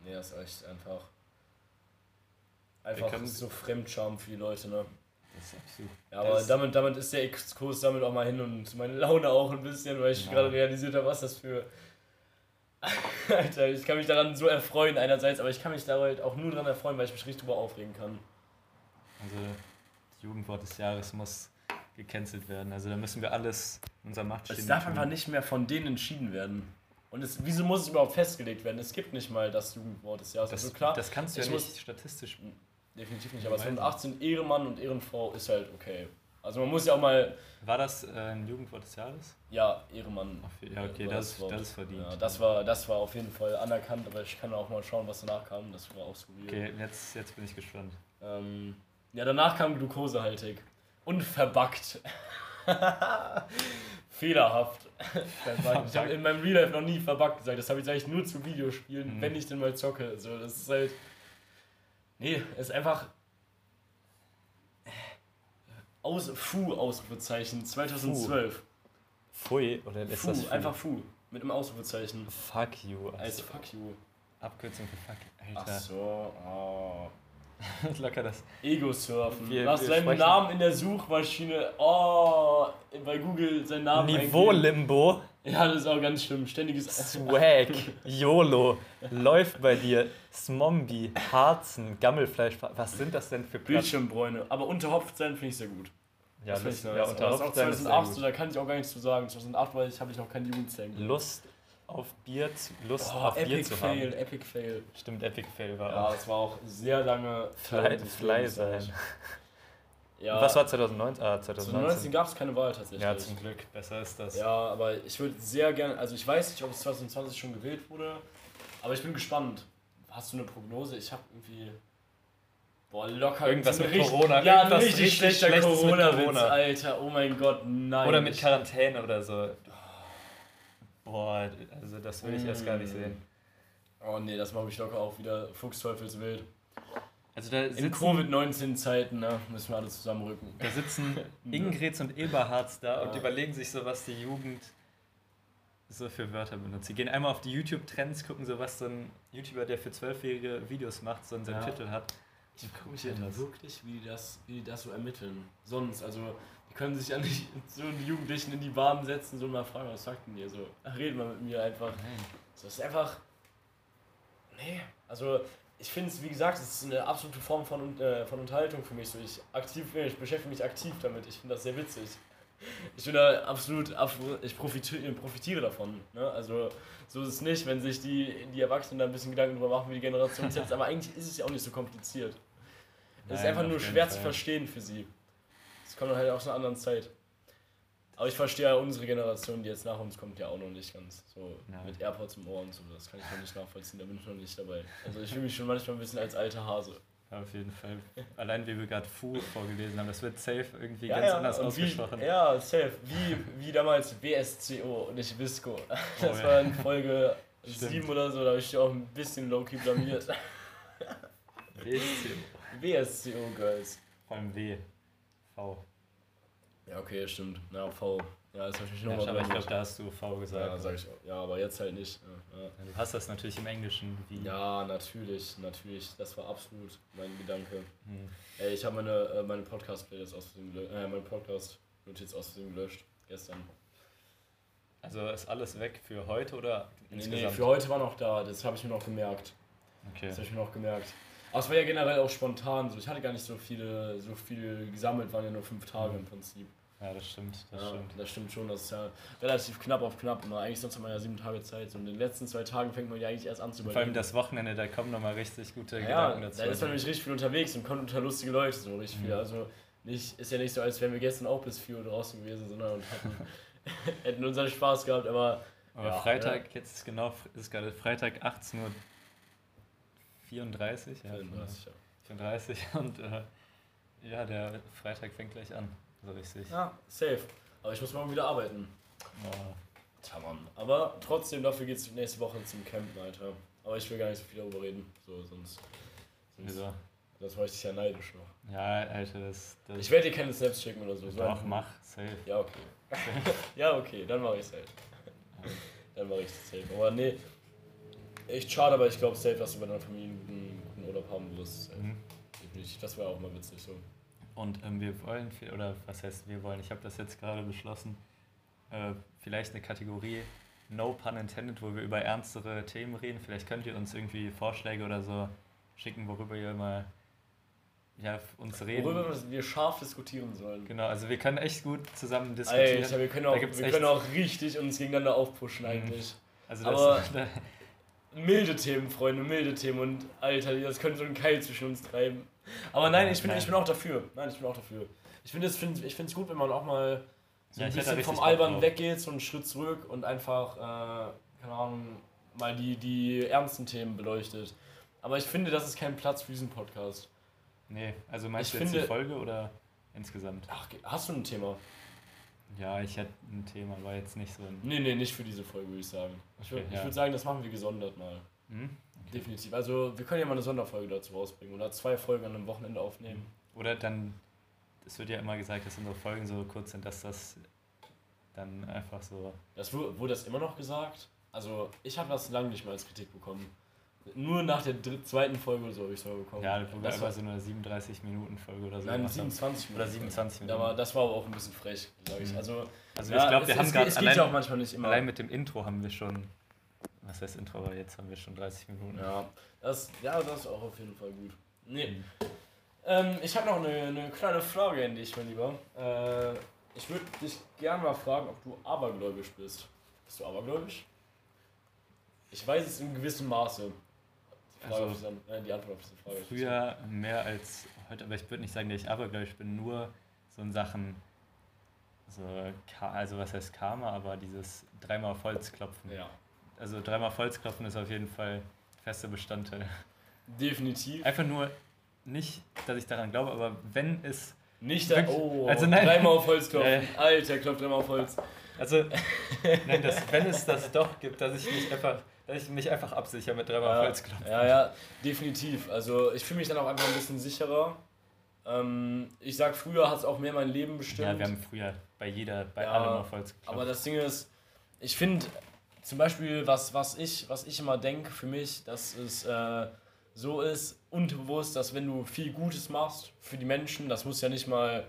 Speaker 1: Nee, das ist echt einfach. Einfach so Fremdscham für die Leute, ne?
Speaker 2: Das ist.
Speaker 1: Ja, aber damit, damit ist der Exkurs damit auch mal hin und meine Laune auch ein bisschen, weil ich
Speaker 2: Ja.
Speaker 1: gerade realisiert habe, was das für. Alter, ich kann mich daran so erfreuen einerseits, aber ich kann mich da halt auch nur daran erfreuen, weil ich mich richtig drüber aufregen kann.
Speaker 2: Also, das Jugendwort des Jahres muss gecancelt werden. Also, da müssen wir alles in unserer Macht
Speaker 1: Es
Speaker 2: stehen.
Speaker 1: darf einfach nicht mehr von denen entschieden werden. Und es, wieso muss es überhaupt festgelegt werden? Es gibt nicht mal das Jugendwort des Jahres.
Speaker 2: Das,
Speaker 1: also klar,
Speaker 2: das kannst du ja
Speaker 1: ich
Speaker 2: nicht
Speaker 1: muss-
Speaker 2: statistisch.
Speaker 1: Definitiv nicht. Aber
Speaker 2: Weiß
Speaker 1: 2018 Ehrenmann und Ehrenfrau ist halt okay. Also man muss ja auch mal,
Speaker 2: War das äh, ein Jugendwort des Jahres?
Speaker 1: ja, Ehrenmann.
Speaker 2: Ja, okay, das,
Speaker 1: Wort.
Speaker 2: das ist verdient.
Speaker 1: Ja, das war, das war auf jeden Fall anerkannt, aber ich kann auch mal schauen, was danach kam. Das war auch skurril.
Speaker 2: Okay, jetzt, jetzt bin ich gespannt.
Speaker 1: Ähm, ja, danach kam glukosehaltig. Und verbackt. Fehlerhaft. verbackt. Ich habe in meinem Real Life noch nie verbackt gesagt. Das habe ich eigentlich nur zu Videospielen,
Speaker 2: Mhm.
Speaker 1: wenn ich denn mal zocke. So, das ist halt. Nee, es ist einfach. Aus, Fu, Ausrufezeichen, 2012.
Speaker 2: Pfui, oder ist
Speaker 1: Fu,
Speaker 2: das Fu?
Speaker 1: einfach Fu. Mit einem Ausrufezeichen.
Speaker 2: Fuck you.
Speaker 1: Als
Speaker 2: Also,
Speaker 1: fuck you.
Speaker 2: Abkürzung für fuck.
Speaker 1: Ach
Speaker 2: Alter.
Speaker 1: so, oh.
Speaker 2: Locker das.
Speaker 1: Ego-Surfen. Seinen
Speaker 2: sprechen-
Speaker 1: Namen in der Suchmaschine. Oh, bei Google seinen Namen. eingeben.
Speaker 2: Niveau-Limbo.
Speaker 1: Ja, das ist auch ganz schlimm. Ständiges.
Speaker 2: Swag. YOLO. Läuft bei dir. Smombi. Harzen. Gammelfleisch. Was sind das denn für Platten?
Speaker 1: Bildschirmbräune. Aber unterhopft sein finde ich sehr gut.
Speaker 2: Ja,
Speaker 1: das ich
Speaker 2: ja
Speaker 1: nice.
Speaker 2: unter
Speaker 1: das ist auch
Speaker 2: Hauptsein ist sehr
Speaker 1: 2008, so,
Speaker 2: gut.
Speaker 1: da kann ich auch gar nichts zu sagen. 2008 war ich, habe ich noch keine Jugendzellen.
Speaker 2: Lust auf Bier zu, Lust
Speaker 1: Oh,
Speaker 2: auf Bier
Speaker 1: Epic
Speaker 2: zu
Speaker 1: Fail,
Speaker 2: haben.
Speaker 1: Epic Fail.
Speaker 2: Stimmt, Epic Fail war
Speaker 1: Ja,
Speaker 2: auch.
Speaker 1: das war auch sehr lange.
Speaker 2: Fly, Fly sein.
Speaker 1: Ja,
Speaker 2: Was war 2019? Ah, 2019.
Speaker 1: 2019 gab es keine Wahl tatsächlich.
Speaker 2: Ja, zum Glück. Besser ist das.
Speaker 1: Ja, aber ich würde sehr gerne, also ich weiß nicht, ob es 2020 schon gewählt wurde, aber ich bin gespannt. Hast du eine Prognose? Ich habe irgendwie. Boah, locker.
Speaker 2: Irgendwas mit
Speaker 1: richtig-
Speaker 2: Corona,
Speaker 1: Ja, ein richtig
Speaker 2: richtig
Speaker 1: schlechter Corona-Witz,
Speaker 2: Corona.
Speaker 1: Alter. Oh mein Gott, nein.
Speaker 2: Oder mit Quarantäne oder so. Boah, also das will ich erst gar nicht
Speaker 1: Mm.
Speaker 2: sehen.
Speaker 1: Oh nee, das mache ich locker auch wieder Fuchsteufelswild.
Speaker 2: Also da
Speaker 1: In
Speaker 2: sitzen,
Speaker 1: Covid-19-Zeiten, ne, müssen wir alle zusammenrücken.
Speaker 2: da sitzen Ingrids und Eberhards da und
Speaker 1: Ja.
Speaker 2: überlegen sich so, was die Jugend so für Wörter benutzt. Sie gehen einmal auf die YouTube-Trends, gucken so, was so ein YouTuber, der für zwölfjährige Videos macht, so in seinem
Speaker 1: Ja.
Speaker 2: Titel hat.
Speaker 1: Ich frage mich
Speaker 2: halt
Speaker 1: wirklich, wie die, das, wie die das so ermitteln. Sonst, also, die können sich ja nicht so die Jugendlichen in die Bahn setzen, so mal fragen, was sagt denn ihr so? Ach, reden mal mit mir einfach. So, das ist einfach. Nee, also, ich finde es, wie gesagt, es ist eine absolute Form von, äh, von Unterhaltung für mich. So, ich, aktiv, ich beschäftige mich aktiv damit. Ich finde das sehr witzig. Ich bin da absolut, ich profitiere, profitiere davon. Ne? Also, so ist es nicht, wenn sich die, die Erwachsenen da ein bisschen Gedanken drüber machen, wie die Generation jetzt. Aber eigentlich ist es ja auch nicht so kompliziert. Es ist
Speaker 2: Nein,
Speaker 1: einfach nur schwer zu
Speaker 2: Fall.
Speaker 1: verstehen für sie. Kommt halt aus einer anderen Zeit. Aber ich verstehe ja unsere Generation, die jetzt nach uns kommt, ja auch noch nicht ganz. So
Speaker 2: Ja.
Speaker 1: mit AirPods im Ohr und so, das kann ich noch nicht nachvollziehen, da bin ich noch nicht dabei. Also ich fühle mich schon manchmal ein bisschen als alter Hase.
Speaker 2: Ja, auf jeden Fall. Allein wie wir gerade Fu vorgelesen haben, das wird safe irgendwie
Speaker 1: Ja,
Speaker 2: ganz anders ausgesprochen.
Speaker 1: Wie, ja, safe. Wie, wie damals WSCO und nicht Visco. Das
Speaker 2: Oh,
Speaker 1: war in Folge
Speaker 2: Stimmt.
Speaker 1: 7 oder so, da habe ich dich auch ein bisschen low-key blamiert.
Speaker 2: WSC.
Speaker 1: WSCO Girls.
Speaker 2: Vor allem W. V.
Speaker 1: Ja, okay, stimmt. Na, V. Ja, das habe ich
Speaker 2: Ja,
Speaker 1: nochmal
Speaker 2: aber ich glaube, da hast du V gesagt.
Speaker 1: Ja, sag ich. Ja, aber jetzt halt nicht. Ja, ja.
Speaker 2: Du hast das natürlich im Englischen wie.
Speaker 1: Ja, natürlich, natürlich. Das war absolut mein Gedanke.
Speaker 2: Hm.
Speaker 1: Ey, ich habe meine, äh, meine Podcast-Playlist aus Versehen gelöscht, äh, meine Podcast-Notiz aus Versehen gelöscht. Gestern.
Speaker 2: Also ist alles weg für heute oder
Speaker 1: Nee,
Speaker 2: insgesamt?
Speaker 1: nee, für heute war noch da. Das habe ich mir noch gemerkt.
Speaker 2: Okay.
Speaker 1: Das habe ich mir noch gemerkt. Aber es war ja generell auch spontan. So. Ich hatte gar nicht so viele, so viel gesammelt, waren ja nur fünf Tage im Prinzip.
Speaker 2: Ja, das stimmt. Das
Speaker 1: ja,
Speaker 2: stimmt.
Speaker 1: das stimmt schon. Das ist ja relativ knapp auf knapp. immer. Eigentlich sonst hat man ja sieben Tage Zeit. Und in den letzten zwei Tagen fängt man ja eigentlich erst an zu
Speaker 2: Vor allem
Speaker 1: überlegen.
Speaker 2: das Wochenende, da kommen nochmal richtig gute
Speaker 1: Ja,
Speaker 2: Gedanken
Speaker 1: da
Speaker 2: dazu.
Speaker 1: ist man nämlich richtig viel unterwegs und kommt unter lustige Leute so richtig viel.
Speaker 2: Mhm.
Speaker 1: Also nicht, ist ja nicht so, als wären wir gestern auch bis 4 Uhr draußen gewesen, sondern und hätten, hätten unseren Spaß gehabt, aber
Speaker 2: Aber
Speaker 1: Ja,
Speaker 2: Freitag, jetzt ist genau, ist gerade Freitag 18.34 Uhr. 34, ja,
Speaker 1: 34, ja.
Speaker 2: 34 und äh, ja, der Freitag fängt gleich an. So richtig.
Speaker 1: ja, safe. Aber ich muss morgen wieder arbeiten.
Speaker 2: Oh,
Speaker 1: Tja, Mann. Aber trotzdem, dafür geht es nächste Woche zum Campen, Alter. Aber ich will gar nicht so viel darüber reden. So, sonst. sonst
Speaker 2: wieso?
Speaker 1: Das war ich dich ja neidisch noch.
Speaker 2: Ja, Alter, das. das
Speaker 1: Ich werde dir keine Snaps schicken oder so. so
Speaker 2: doch,
Speaker 1: einfach-
Speaker 2: mach, safe.
Speaker 1: Ja, okay. ja, okay, dann mache ich es halt. Dann mache ich es safe. Aber nee, echt schade, aber ich glaube safe, dass du bei deiner Familie einen guten, guten Urlaub haben wirst. Safe.
Speaker 2: Mhm.
Speaker 1: Definitiv. Das wäre auch mal witzig so.
Speaker 2: Und ähm, wir wollen, viel- oder was heißt wir wollen, ich habe das jetzt gerade beschlossen, äh, vielleicht eine Kategorie No Pun Intended, wo wir über ernstere Themen reden. Vielleicht könnt ihr uns irgendwie Vorschläge oder so schicken, worüber ihr mal ja, uns reden.
Speaker 1: Worüber wir scharf diskutieren sollen.
Speaker 2: Genau, also wir können echt gut zusammen diskutieren.
Speaker 1: Alter, wir können auch, wir können auch richtig uns gegeneinander aufpushen
Speaker 2: Mhm.
Speaker 1: eigentlich.
Speaker 2: also
Speaker 1: aber-
Speaker 2: das,
Speaker 1: Milde Themen, Freunde, milde Themen und Alter, das könnte so einen Keil zwischen uns treiben. Aber nein, ich bin, ich bin auch dafür. Nein, ich bin auch dafür. Ich finde es find, ich find's gut, wenn man auch mal so ein
Speaker 2: ich
Speaker 1: bisschen vom Albern weggeht, so einen Schritt zurück und einfach, äh, keine Ahnung, mal die, die ernsten Themen beleuchtet. Aber ich finde, das ist kein Platz für diesen Podcast.
Speaker 2: nee, also meinst
Speaker 1: Ich
Speaker 2: du jetzt die Folge oder insgesamt?
Speaker 1: Ach, hast du ein Thema?
Speaker 2: Ja, ich hätte ein Thema, war jetzt nicht so ein.
Speaker 1: Nee, nee, nicht für diese Folge, würde ich sagen. Ich würde
Speaker 2: Okay,
Speaker 1: ich
Speaker 2: ja.
Speaker 1: würd sagen, das machen wir gesondert mal.
Speaker 2: Hm?
Speaker 1: Definitiv. Also, wir können ja mal eine Sonderfolge dazu rausbringen oder zwei Folgen an einem Wochenende aufnehmen.
Speaker 2: Oder dann, es wird ja immer gesagt, dass unsere Folgen so kurz sind, dass das dann einfach so.
Speaker 1: Das wu- wurde das immer noch gesagt? Also, ich habe das lange nicht mal als Kritik bekommen. Nur nach der dritt, zweiten Folge oder so habe ich es mal bekommen.
Speaker 2: Ja,
Speaker 1: das
Speaker 2: einfach
Speaker 1: war,
Speaker 2: so eine 37-Minuten-Folge oder so.
Speaker 1: Nein,
Speaker 2: gemacht haben.
Speaker 1: 27
Speaker 2: Oder 27 Minuten.
Speaker 1: Aber das war aber auch ein bisschen frech, sage ich.
Speaker 2: Mhm.
Speaker 1: Also,
Speaker 2: Also
Speaker 1: ja,
Speaker 2: ich glaube,
Speaker 1: es,
Speaker 2: wir haben
Speaker 1: es,
Speaker 2: gerade
Speaker 1: es geht ja auch
Speaker 2: allein,
Speaker 1: manchmal nicht immer.
Speaker 2: allein mit dem Intro haben wir schon. Was heißt Intro, aber jetzt haben wir schon 30 Minuten.
Speaker 1: ja, das, ja, das ist auch auf jeden Fall gut. Nee,
Speaker 2: Mhm.
Speaker 1: Ähm, ich habe noch eine, eine kleine Frage an dich, mein Lieber. Äh, ich würde dich gerne mal fragen, ob du abergläubisch bist. Bist du abergläubisch? Ich weiß es in gewissem Maße. Die, Frage
Speaker 2: Also,
Speaker 1: auf diese, äh, die Antwort auf diese Frage.
Speaker 2: Früher mehr als heute, aber ich würde nicht sagen, dass ich abergläubisch bin, nur so in Sachen, so, also was heißt Karma, aber dieses dreimal auf Holz klopfen.
Speaker 1: Ja,
Speaker 2: Also dreimal auf Holz klopfen ist auf jeden Fall fester Bestandteil.
Speaker 1: definitiv.
Speaker 2: Einfach nur nicht, dass ich daran glaube, aber wenn es,
Speaker 1: Nicht.
Speaker 2: Wirklich?
Speaker 1: Oh,
Speaker 2: Also nein.
Speaker 1: dreimal auf Holz klopfen.
Speaker 2: Ja,
Speaker 1: Alter, klopft dreimal auf Holz.
Speaker 2: also nein, das, wenn es das doch gibt, dass ich mich einfach, dass ich mich einfach absichere mit dreimal auf
Speaker 1: Ja,
Speaker 2: Holz klopfen.
Speaker 1: ja, ja, definitiv. Also ich fühle mich dann auch einfach ein bisschen sicherer. Ähm, ich sag, früher hat es auch mehr mein Leben bestimmt.
Speaker 2: Ja, wir haben früher bei jeder, bei
Speaker 1: Ja,
Speaker 2: allem auf Holz geklopft.
Speaker 1: Aber das Ding ist, ich finde zum Beispiel, was, was, ich, was ich immer denke für mich, dass es äh, so ist, unterbewusst, dass wenn du viel Gutes machst für die Menschen, das muss ja nicht mal,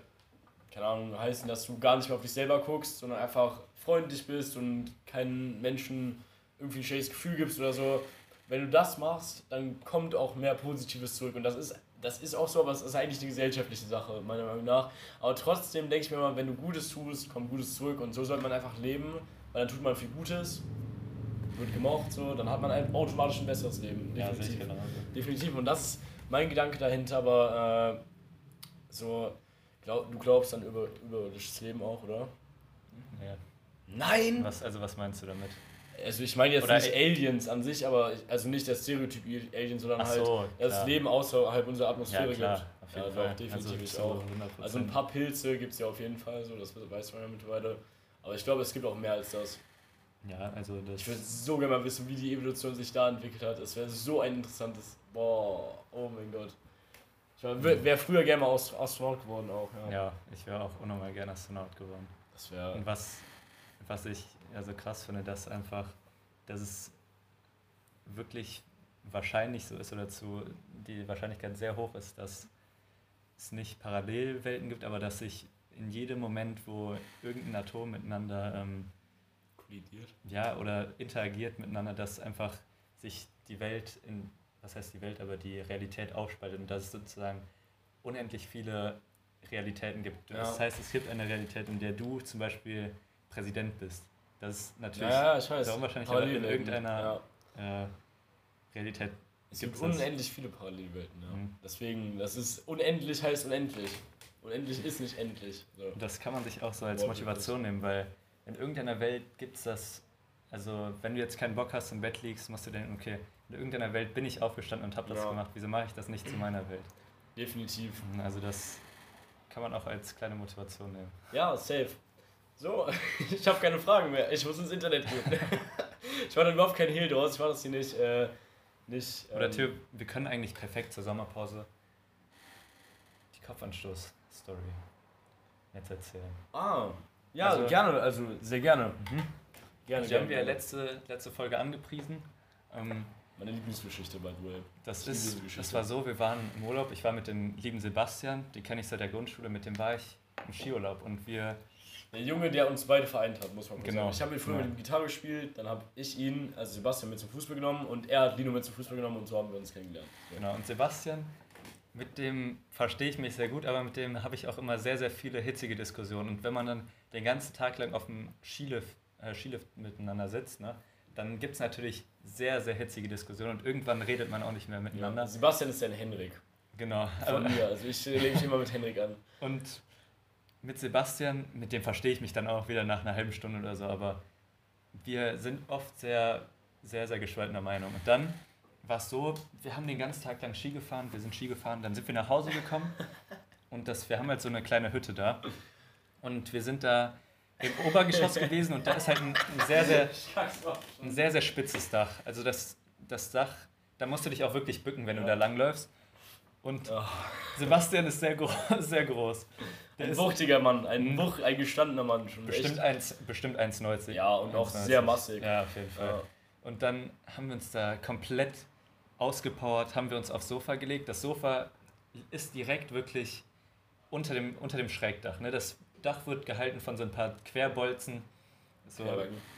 Speaker 1: keine Ahnung, heißen, dass du gar nicht mehr auf dich selber guckst, sondern einfach freundlich bist und keinen Menschen irgendwie ein schlechtes Gefühl gibst oder so. Wenn du das machst, dann kommt auch mehr Positives zurück. Und das ist, das ist auch so, aber es ist eigentlich eine gesellschaftliche Sache, meiner Meinung nach. Aber trotzdem denke ich mir immer, wenn du Gutes tust, kommt Gutes zurück. Und so sollte man einfach leben, weil dann tut man viel Gutes, wird gemocht, so, dann hat man ein, automatisch ein besseres Leben.
Speaker 2: ja,
Speaker 1: Definitiv.
Speaker 2: genau.
Speaker 1: Definitiv. Und das ist mein Gedanke dahinter, aber äh, so, glaub, du glaubst an über, überirdisches Leben auch, oder?
Speaker 2: Ja.
Speaker 1: Nein!
Speaker 2: Was, also was meinst du damit?
Speaker 1: Also ich meine jetzt
Speaker 2: Oder
Speaker 1: nicht Aliens an sich, aber ich- also nicht das Stereotyp Alien, sondern halt
Speaker 2: so,
Speaker 1: das
Speaker 2: klar.
Speaker 1: Leben außerhalb unserer
Speaker 2: Ja,
Speaker 1: Atmosphäre
Speaker 2: klar,
Speaker 1: gibt.
Speaker 2: auf jeden
Speaker 1: Ja,
Speaker 2: Fall.
Speaker 1: doch, definitiv
Speaker 2: also,
Speaker 1: auch.
Speaker 2: 100%.
Speaker 1: Also ein paar Pilze gibt es ja auf jeden Fall so, das weiß man ja mittlerweile. Aber ich glaube, es gibt auch mehr als das.
Speaker 2: Ja, also das.
Speaker 1: Ich würde so gerne mal wissen, wie die Evolution sich da entwickelt hat. Es wäre so ein interessantes. Boah, oh mein Gott. Ich wäre früher gerne mal Ast- Astronaut geworden auch. Ja.
Speaker 2: Ja, ich wäre auch unnormal gerne Astronaut geworden.
Speaker 1: Das wäre.
Speaker 2: Und was, was ich also krass finde, dass einfach, dass es wirklich wahrscheinlich so ist oder zu die Wahrscheinlichkeit sehr hoch ist, dass es nicht Parallelwelten gibt, aber dass sich in jedem Moment, wo irgendein Atom miteinander ähm,
Speaker 1: kollidiert.
Speaker 2: ja, oder interagiert miteinander, dass einfach sich die Welt in, was heißt die Welt, aber die Realität aufspaltet und dass es sozusagen unendlich viele Realitäten gibt.
Speaker 1: Ja.
Speaker 2: Das heißt, es gibt eine Realität, in der du zum Beispiel Präsident bist. Das ist natürlich
Speaker 1: Ja, ich weiß.
Speaker 2: sehr unwahrscheinlich, aber in irgendeiner
Speaker 1: ja.
Speaker 2: äh, Realität
Speaker 1: Es gibt
Speaker 2: gibt's das.
Speaker 1: unendlich viele Parallelwelten. Ja.
Speaker 2: Mhm.
Speaker 1: Deswegen, das ist unendlich heißt unendlich. Unendlich ist nicht endlich. So.
Speaker 2: Das kann man sich auch so als. Motivation nehmen, weil in irgendeiner Welt gibt es das, also wenn du jetzt keinen Bock hast, im Bett liegst, musst du denken, okay, in irgendeiner Welt bin ich aufgestanden und habe das
Speaker 1: Ja.
Speaker 2: gemacht, wieso mache ich das nicht zu meiner Welt?
Speaker 1: Definitiv.
Speaker 2: Also das kann man auch als kleine Motivation nehmen.
Speaker 1: Ja, safe. So, ich habe keine Fragen mehr. Ich muss ins Internet gehen. ich war dann überhaupt kein Hehl draus. Ich war das hier nicht. Äh, nicht
Speaker 2: Oder
Speaker 1: ähm,
Speaker 2: Theo, wir können eigentlich perfekt zur Sommerpause die Kopfanstoß-Story jetzt erzählen.
Speaker 1: Ah, ja,
Speaker 2: Also-
Speaker 1: gerne. Also sehr gerne. Gerne,
Speaker 2: Die haben wir ja letzte, letzte Folge angepriesen. Ähm,
Speaker 1: Meine Lieblingsgeschichte bei Duell.
Speaker 2: Das, ist, das war so, wir waren im Urlaub, ich war mit dem lieben Sebastian, den kenne ich seit der Grundschule, mit dem war ich im Skiurlaub und wir,
Speaker 1: Der Junge, der uns beide vereint hat, muss man kurz
Speaker 2: Genau.
Speaker 1: sagen. Ich habe mit früher
Speaker 2: Ja.
Speaker 1: mit ihm Gitarre gespielt, dann habe ich ihn, also Sebastian, mit zum Fußball genommen und er hat Lino mit zum Fußball genommen und so haben wir uns kennengelernt.
Speaker 2: Genau, und Sebastian, mit dem verstehe ich mich sehr gut, aber mit dem habe ich auch immer sehr, sehr viele hitzige Diskussionen und wenn man dann den ganzen Tag lang auf dem Skilift, äh, Skilift miteinander sitzt, ne, dann gibt es natürlich sehr, sehr hitzige Diskussionen und irgendwann redet man auch nicht mehr miteinander.
Speaker 1: Ja. Sebastian ist ein Henrik
Speaker 2: Genau.
Speaker 1: von mir, also ich äh, lege mich immer mit Henrik an.
Speaker 2: Und mit Sebastian, mit dem verstehe ich mich dann auch wieder nach einer halben Stunde oder so, aber wir sind oft sehr, sehr, sehr gespaltener Meinung. Und dann war es so, wir haben den ganzen Tag lang Ski gefahren, wir sind Ski gefahren, dann sind wir nach Hause gekommen und das, wir haben halt so eine kleine Hütte da und wir sind da im Obergeschoss gewesen und da ist halt ein, ein sehr, sehr, ein sehr, sehr spitzes Dach. Also das, das Dach, da musst du dich auch wirklich bücken, wenn du
Speaker 1: Ja.
Speaker 2: da langläufst. Und
Speaker 1: Oh,
Speaker 2: Sebastian ist sehr, gro sehr groß. Der
Speaker 1: ein wuchtiger Mann, ein,
Speaker 2: Mhm.
Speaker 1: Wuch, ein gestandener Mann schon.
Speaker 2: bestimmt. 1,90 bestimmt 1,90.
Speaker 1: Ja, und auch
Speaker 2: 1,90.
Speaker 1: sehr massig.
Speaker 2: Ja, auf jeden Fall.
Speaker 1: Ja.
Speaker 2: Und dann haben wir uns da komplett ausgepowert, haben wir uns aufs Sofa gelegt. Das Sofa ist direkt wirklich unter dem, unter dem Schrägdach. Ne? Das Dach wird gehalten von so ein paar Querbolzen, so,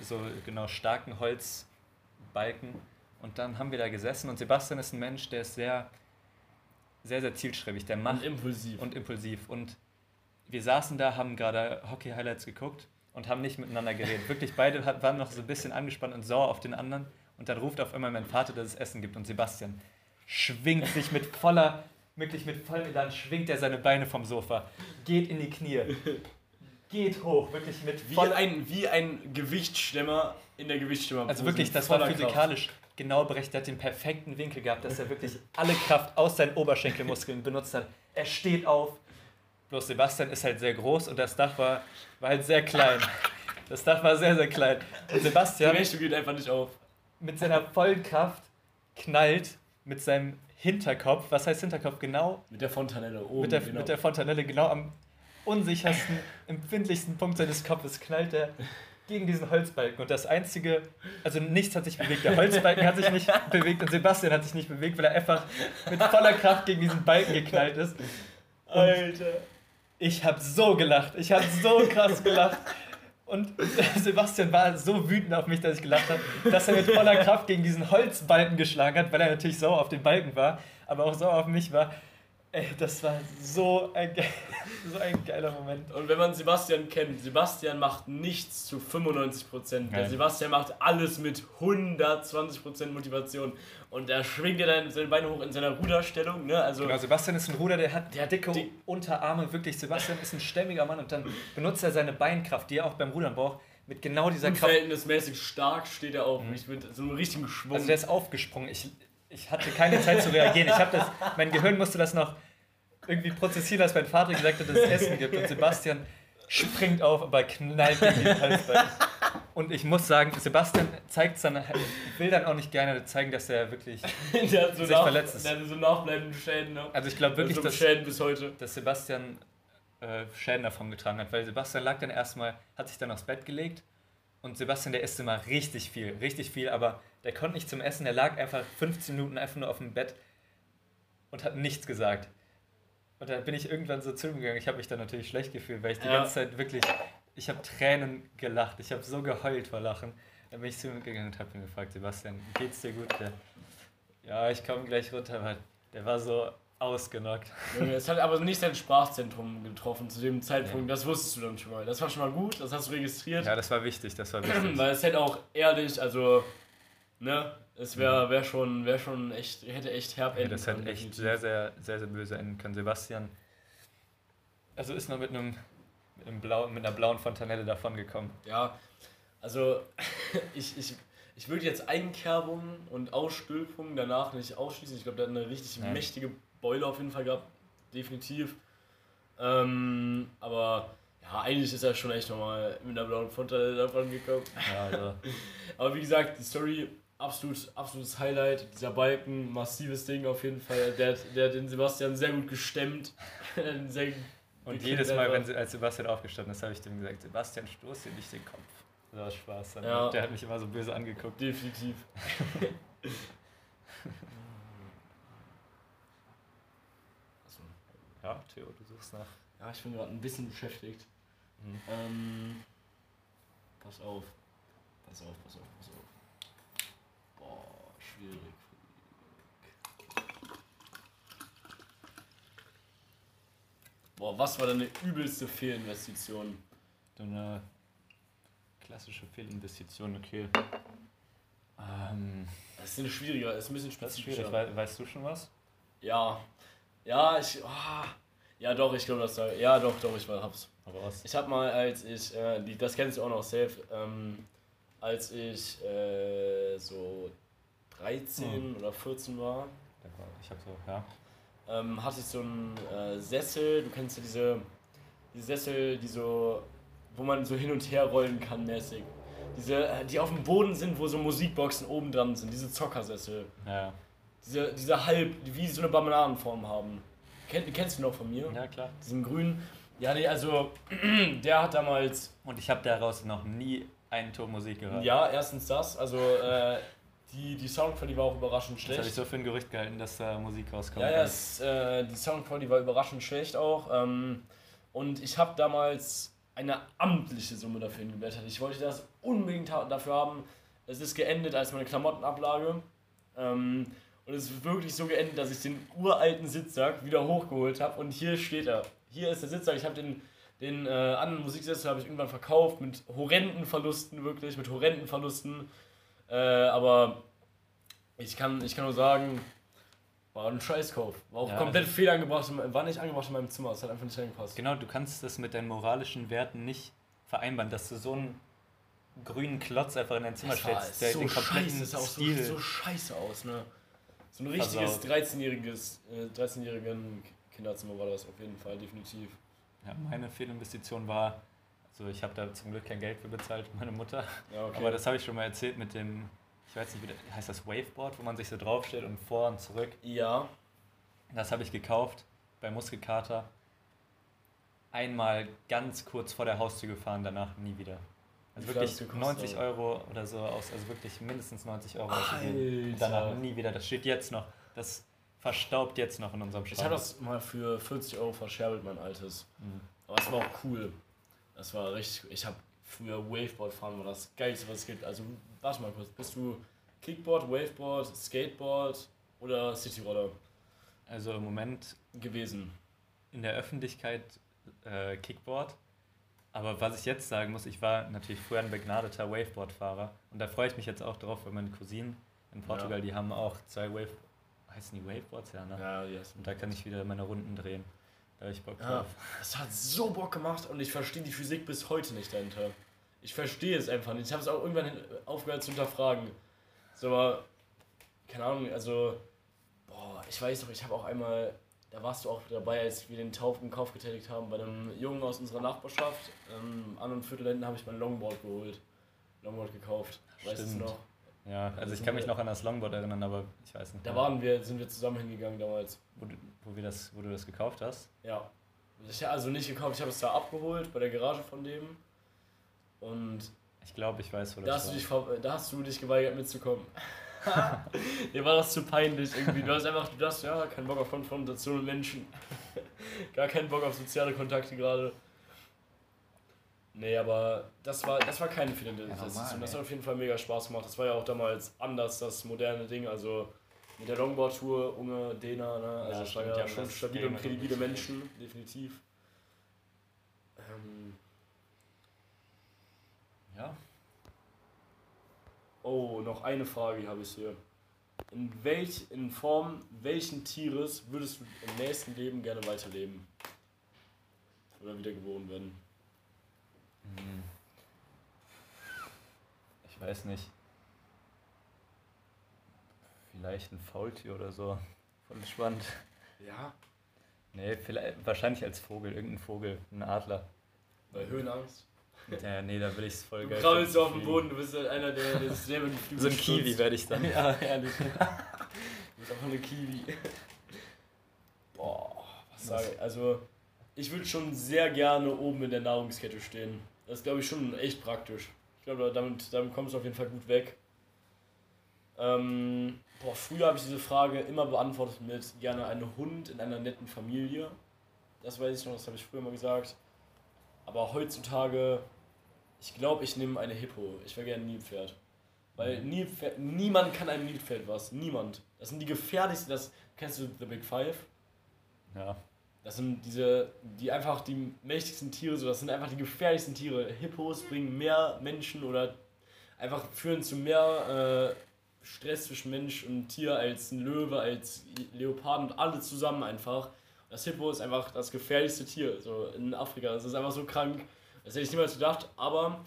Speaker 2: so genau starken Holzbalken. Und dann haben wir da gesessen und Sebastian ist ein Mensch, der ist sehr, sehr, sehr zielstrebig. Der macht
Speaker 1: Und impulsiv.
Speaker 2: und impulsiv. Und wir saßen da, haben gerade Hockey-Highlights geguckt und haben nicht miteinander geredet. Wirklich, beide waren noch so ein bisschen angespannt und sauer auf den anderen. Und dann ruft auf einmal mein Vater, dass es Essen gibt. Und Sebastian schwingt sich mit voller, wirklich mit vollem Elan, schwingt er seine Beine vom Sofa, geht in die Knie, geht hoch, wirklich mit
Speaker 1: wie, ein, wie ein Gewichtsstemmer in der Gewichtsstemmer.
Speaker 2: Also wirklich, das war physikalisch genau berechnet. Er hat den perfekten Winkel gehabt, dass er wirklich alle Kraft aus seinen Oberschenkelmuskeln benutzt hat. Er steht auf. Bloß Sebastian ist halt sehr groß und das Dach war, war halt sehr klein. Das Dach war sehr, sehr klein. Und
Speaker 1: Die
Speaker 2: Sebastian
Speaker 1: Rechnung geht einfach nicht auf.
Speaker 2: Mit seiner vollen Kraft knallt mit seinem Hinterkopf, was heißt Hinterkopf genau?
Speaker 1: Mit der Fontanelle oben.
Speaker 2: mit, der,
Speaker 1: genau.
Speaker 2: mit der Fontanelle genau am unsichersten, empfindlichsten Punkt seines Kopfes knallt er gegen diesen Holzbalken. Und das Einzige, also nichts hat sich bewegt. Der Holzbalken hat sich nicht bewegt und Sebastian hat sich nicht bewegt, weil er einfach mit voller Kraft gegen diesen Balken geknallt ist.
Speaker 1: Alter.
Speaker 2: Ich habe so gelacht. Ich habe so krass gelacht. Und Sebastian war so wütend auf mich, dass ich gelacht habe, dass er mit voller Kraft gegen diesen Holzbalken geschlagen hat, weil er natürlich sauer auf den Balken war, aber auch sauer auf mich war. Ey, das war so ein, ge so ein geiler Moment.
Speaker 1: Und wenn man Sebastian kennt, Sebastian macht nichts zu 95%. Der
Speaker 2: Nein.
Speaker 1: Sebastian macht alles mit 120% Motivation. Und er schwingt ja dann seine Beine hoch in seiner Ruderstellung. Ne? Also,
Speaker 2: Genau, Sebastian ist ein Ruder, der hat
Speaker 1: Der hat
Speaker 2: dicke
Speaker 1: dick-
Speaker 2: Unterarme, wirklich. Sebastian ist ein stämmiger Mann und dann benutzt er seine Beinkraft, die er auch beim Rudern braucht, mit genau dieser Kraft.
Speaker 1: unverhältnismäßig stark steht er auf. Ich mit so einem richtigen Schwung.
Speaker 2: Also der ist aufgesprungen. Ich, ich hatte keine Zeit zu reagieren. Ich habe das, mein Gehirn musste das noch irgendwie prozessieren, als mein Vater gesagt hat, dass es Essen gibt. Und Sebastian springt auf, aber knallt gegen den Halsbalken. Und ich muss sagen, Sebastian zeigt dann, will dann auch nicht gerne zeigen, dass er wirklich.
Speaker 1: der so,
Speaker 2: sich
Speaker 1: nach,
Speaker 2: verletzt ist.
Speaker 1: der hat so nachbleibende Schäden. Ne?
Speaker 2: Also ich glaube wirklich,
Speaker 1: so
Speaker 2: dass,
Speaker 1: Schäden bis heute.
Speaker 2: dass Sebastian äh, Schäden davon getragen hat, weil Sebastian lag dann erstmal, hat sich dann aufs Bett gelegt und Sebastian, der isst immer richtig viel, richtig viel, aber der konnte nicht zum Essen, der lag einfach 15 Minuten einfach nur auf dem Bett und hat nichts gesagt. Und da bin ich irgendwann so zu ihm gegangen. Ich habe mich dann natürlich schlecht gefühlt, weil ich die
Speaker 1: Ja.
Speaker 2: ganze Zeit wirklich, ich habe Tränen gelacht, ich habe so geheult vor Lachen. Dann bin ich zu ihm gegangen und habe ihn gefragt, Sebastian, geht's dir gut? Der, ja, ich komme gleich runter, aber der war so ausgenockt.
Speaker 1: Es hat aber nicht sein Sprachzentrum getroffen zu dem Zeitpunkt. Das wusstest du dann schon mal. Das war schon mal gut, das hast du registriert.
Speaker 2: Ja, das war wichtig, das war wichtig.
Speaker 1: Weil es hätte auch ehrlich, also, ne, es wäre wär schon, wär schon echt, hätte echt herb
Speaker 2: Ja,
Speaker 1: enden
Speaker 2: das hat
Speaker 1: können,
Speaker 2: echt sehr, sehr, sehr, sehr böse enden können. Sebastian, also ist noch mit einem, mit, einem Blau, mit einer blauen Fontanelle davon gekommen.
Speaker 1: Ja, also, ich, ich, ich würde jetzt Einkerbung und Ausstülpung danach nicht ausschließen. Ich glaube, der hat eine richtig
Speaker 2: Nein.
Speaker 1: mächtige Beule auf jeden Fall gehabt, definitiv. Ähm, aber ja, eigentlich ist er schon echt nochmal mit einer blauen Fontanelle davon gekommen.
Speaker 2: Ja, also,
Speaker 1: Aber wie gesagt, die Story, absolut, absolutes Highlight. Dieser Balken, massives Ding auf jeden Fall. Der, der hat den Sebastian sehr gut gestemmt. sehr
Speaker 2: und jedes Mal, wenn, als Sebastian aufgestanden ist, habe ich dem gesagt: Sebastian, stoß dir nicht den Kopf. Das war Spaß. Dann.
Speaker 1: Ja.
Speaker 2: Der hat mich immer so böse angeguckt.
Speaker 1: Definitiv. Also.
Speaker 2: ja, Theo, du suchst nach.
Speaker 1: Ja, ich bin gerade ein bisschen beschäftigt.
Speaker 2: Mhm.
Speaker 1: Ähm, pass auf. Pass auf, pass auf, pass auf. Boah, schwierig. Boah, was war deine übelste Fehlinvestition?
Speaker 2: So eine klassische Fehlinvestition, okay. Ähm,
Speaker 1: Das ist eine schwierige, das ist ein bisschen
Speaker 2: das ist
Speaker 1: spezifischer.
Speaker 2: schwierig. Wei- Weißt du schon was?
Speaker 1: Ja. Ja, ich. ah. ja, doch, ich glaube, das da. Ja, doch, doch, ich hab's.
Speaker 2: Aber was?
Speaker 1: Ich hab mal, als ich. Äh, die, das kennst du auch noch safe. Ähm, als ich äh, so 13 oder 14 war,
Speaker 2: Ich hab so, ja.
Speaker 1: ähm, hatte ich so einen äh, Sessel. Du kennst ja diese, diese Sessel, die so. wo man so hin und her rollen kann, mäßig. Diese, äh, die auf dem Boden sind, wo so Musikboxen oben dran sind, diese Zockersessel.
Speaker 2: Ja,
Speaker 1: Diese, diese halb, die wie so eine Marmeladenform haben. Kenn, die kennst du noch von mir?
Speaker 2: ja klar.
Speaker 1: Diesen grünen. Ja, nee, also der hat damals.
Speaker 2: Und ich habe daraus noch nie einen Ton Musik gehört.
Speaker 1: Ja, erstens das. Also äh, die, die Soundqualität war auch überraschend
Speaker 2: Das habe ich
Speaker 1: schlecht.
Speaker 2: so für ein Gerücht gehalten, dass da Musik rauskommt.
Speaker 1: Ja, ja, es, äh, die Soundqualität war überraschend schlecht auch. Ähm, und ich habe damals eine amtliche Summe dafür hingeblättert. Ich wollte das unbedingt dafür haben. Es ist geendet als meine Klamottenablage. Ähm, und es ist wirklich so geendet, dass ich den uralten Sitzsack wieder hochgeholt habe. Und hier steht er. Hier ist der Sitzsack. Ich habe den, den äh, anderen Musiksessel habe ich irgendwann verkauft mit horrenden Verlusten, wirklich, mit horrenden Verlusten. Äh, aber ich kann, ich kann nur sagen, war ein Scheißkauf. War auch
Speaker 2: Ja,
Speaker 1: komplett fehlangebracht, in- war nicht angebracht in meinem Zimmer. Es hat einfach nicht reingepasst.
Speaker 2: Genau, du kannst das mit deinen moralischen Werten nicht vereinbaren, dass du so einen grünen Klotz einfach in dein Zimmer stellst, der
Speaker 1: so
Speaker 2: den kompletten
Speaker 1: scheiße, das sah auch so, so scheiße aus, ne? So ein richtiges
Speaker 2: Versaut.
Speaker 1: 13-jähriges, äh, 13-jährigen Kinderzimmer war das auf jeden Fall, definitiv.
Speaker 2: Ja, meine Fehlinvestition war, also ich habe da zum Glück kein Geld für bezahlt, meine Mutter.
Speaker 1: Ja, okay.
Speaker 2: Aber das habe ich schon mal erzählt mit dem, ich weiß nicht, wie das, heißt das Waveboard, wo man sich so draufstellt und vor und zurück.
Speaker 1: ja,
Speaker 2: Das habe ich gekauft bei Muskelkater. Einmal ganz kurz vor der Haustür gefahren, danach nie wieder. Also wirklich
Speaker 1: gekostet,
Speaker 2: 90
Speaker 1: aber?
Speaker 2: Euro oder so aus, also wirklich mindestens 90 Euro
Speaker 1: Alter.
Speaker 2: danach nie wieder. Das steht jetzt noch. Das verstaubt jetzt noch in unserem
Speaker 1: ich
Speaker 2: Schrank.
Speaker 1: habe das mal für 40 Euro verscherbelt, mein altes.
Speaker 2: Mhm.
Speaker 1: Aber es war auch cool. Das war richtig, ich habe früher Waveboard fahren, war das geilste, was es gibt. Also, warte mal kurz, bist du Kickboard, Waveboard, Skateboard oder Cityroller
Speaker 2: Also im Moment
Speaker 1: gewesen?
Speaker 2: in der Öffentlichkeit äh, Kickboard. Aber was ich jetzt sagen muss, ich war natürlich früher ein begnadeter Waveboard-Fahrer. Und da freue ich mich jetzt auch drauf, weil meine Cousinen in Portugal, die haben auch zwei Wave... Heißen die Waveboards? Ja, ne?
Speaker 1: Ja, yes.
Speaker 2: Und da kann ich wieder meine Runden drehen. Habe ich Bock
Speaker 1: Ja,
Speaker 2: drauf.
Speaker 1: das hat so Bock gemacht und ich verstehe die Physik bis heute nicht dahinter. Ich verstehe es einfach nicht. Ich habe es auch irgendwann aufgehört zu hinterfragen. So, aber, keine Ahnung, also, boah, ich weiß doch, ich habe auch einmal, da warst du auch dabei, als wir den Tauf im Kauf getätigt haben, bei einem Jungen aus unserer Nachbarschaft. Ähm, an und Viertelenden habe ich mein Longboard geholt. Longboard gekauft. Weißt du es noch?
Speaker 2: Ja, also ich kann mich noch an das Longboard erinnern, aber ich weiß nicht.
Speaker 1: Da waren wir, sind wir zusammen hingegangen damals.
Speaker 2: Wo du, wo, wir das, wo du das gekauft hast.
Speaker 1: Ja. Ich also nicht gekauft, ich habe es da abgeholt bei der Garage von dem. Und
Speaker 2: Ich glaube, ich weiß, wo
Speaker 1: da
Speaker 2: das
Speaker 1: hast, du
Speaker 2: war.
Speaker 1: dich, ver- da hast du dich geweigert mitzukommen. Dir war das zu peinlich irgendwie. Du hast einfach, du hast ja keinen Bock auf Konfrontation mit Menschen. Gar keinen Bock auf soziale Kontakte gerade. Nee, aber das war, das war keine Fehlinvestition.
Speaker 2: normal,
Speaker 1: das hat auf jeden Fall mega Spaß gemacht. Das war ja auch damals anders, das moderne Ding. Also mit der Longboard-Tour, Unge, Dena, ne? Also das
Speaker 2: stimmt,
Speaker 1: ja schon stabile und kredibile. Menschen, definitiv. Ähm,
Speaker 2: Ja.
Speaker 1: Oh, noch eine Frage habe ich hier. In, welch, in Form welchen Tieres würdest du im nächsten Leben gerne weiterleben? Oder wiedergeboren werden?
Speaker 2: Hm. Ich weiß nicht. Vielleicht ein Faultier oder so. Voll spannend.
Speaker 1: Ja.
Speaker 2: Nee, vielleicht, wahrscheinlich als Vogel, irgendein Vogel, ein Adler.
Speaker 1: Bei Höhenangst?
Speaker 2: Ja, nee, da will ich es voll
Speaker 1: Du
Speaker 2: geil.
Speaker 1: krabbelst
Speaker 2: finden,
Speaker 1: auf dem. Boden, du bist halt einer, der, der sich selber Flügel
Speaker 2: So ein Kiwi werde ich dann.
Speaker 1: Ja, ehrlich. du bist einfach eine Kiwi. Boah, was sage ich? Also, ich würde schon sehr gerne oben in der Nahrungskette stehen. Das ist, glaube ich, schon echt praktisch. Ich glaube, damit, damit kommst du auf jeden Fall gut weg. Ähm, boah, früher habe ich diese Frage immer beantwortet mit gerne einen Hund in einer netten Familie. das weiß ich noch, das habe ich früher mal gesagt. Aber heutzutage, ich glaube, ich nehme eine Hippo. Ich wäre gerne ein Nilpferd. Weil
Speaker 2: Mhm.
Speaker 1: Nilpferd, niemand kann einem Nilpferd was. Niemand. Das sind die gefährlichsten, das kennst du The Big Five?
Speaker 2: Ja.
Speaker 1: Das sind diese, die einfach die mächtigsten Tiere, so das sind einfach die gefährlichsten Tiere. Hippos bringen mehr Menschen oder einfach führen zu mehr äh, Stress zwischen Mensch und Tier als ein Löwe, als Leoparden und alle zusammen einfach. Das Hippo ist einfach das gefährlichste Tier so in Afrika. Das ist einfach so krank. Das hätte ich niemals gedacht, aber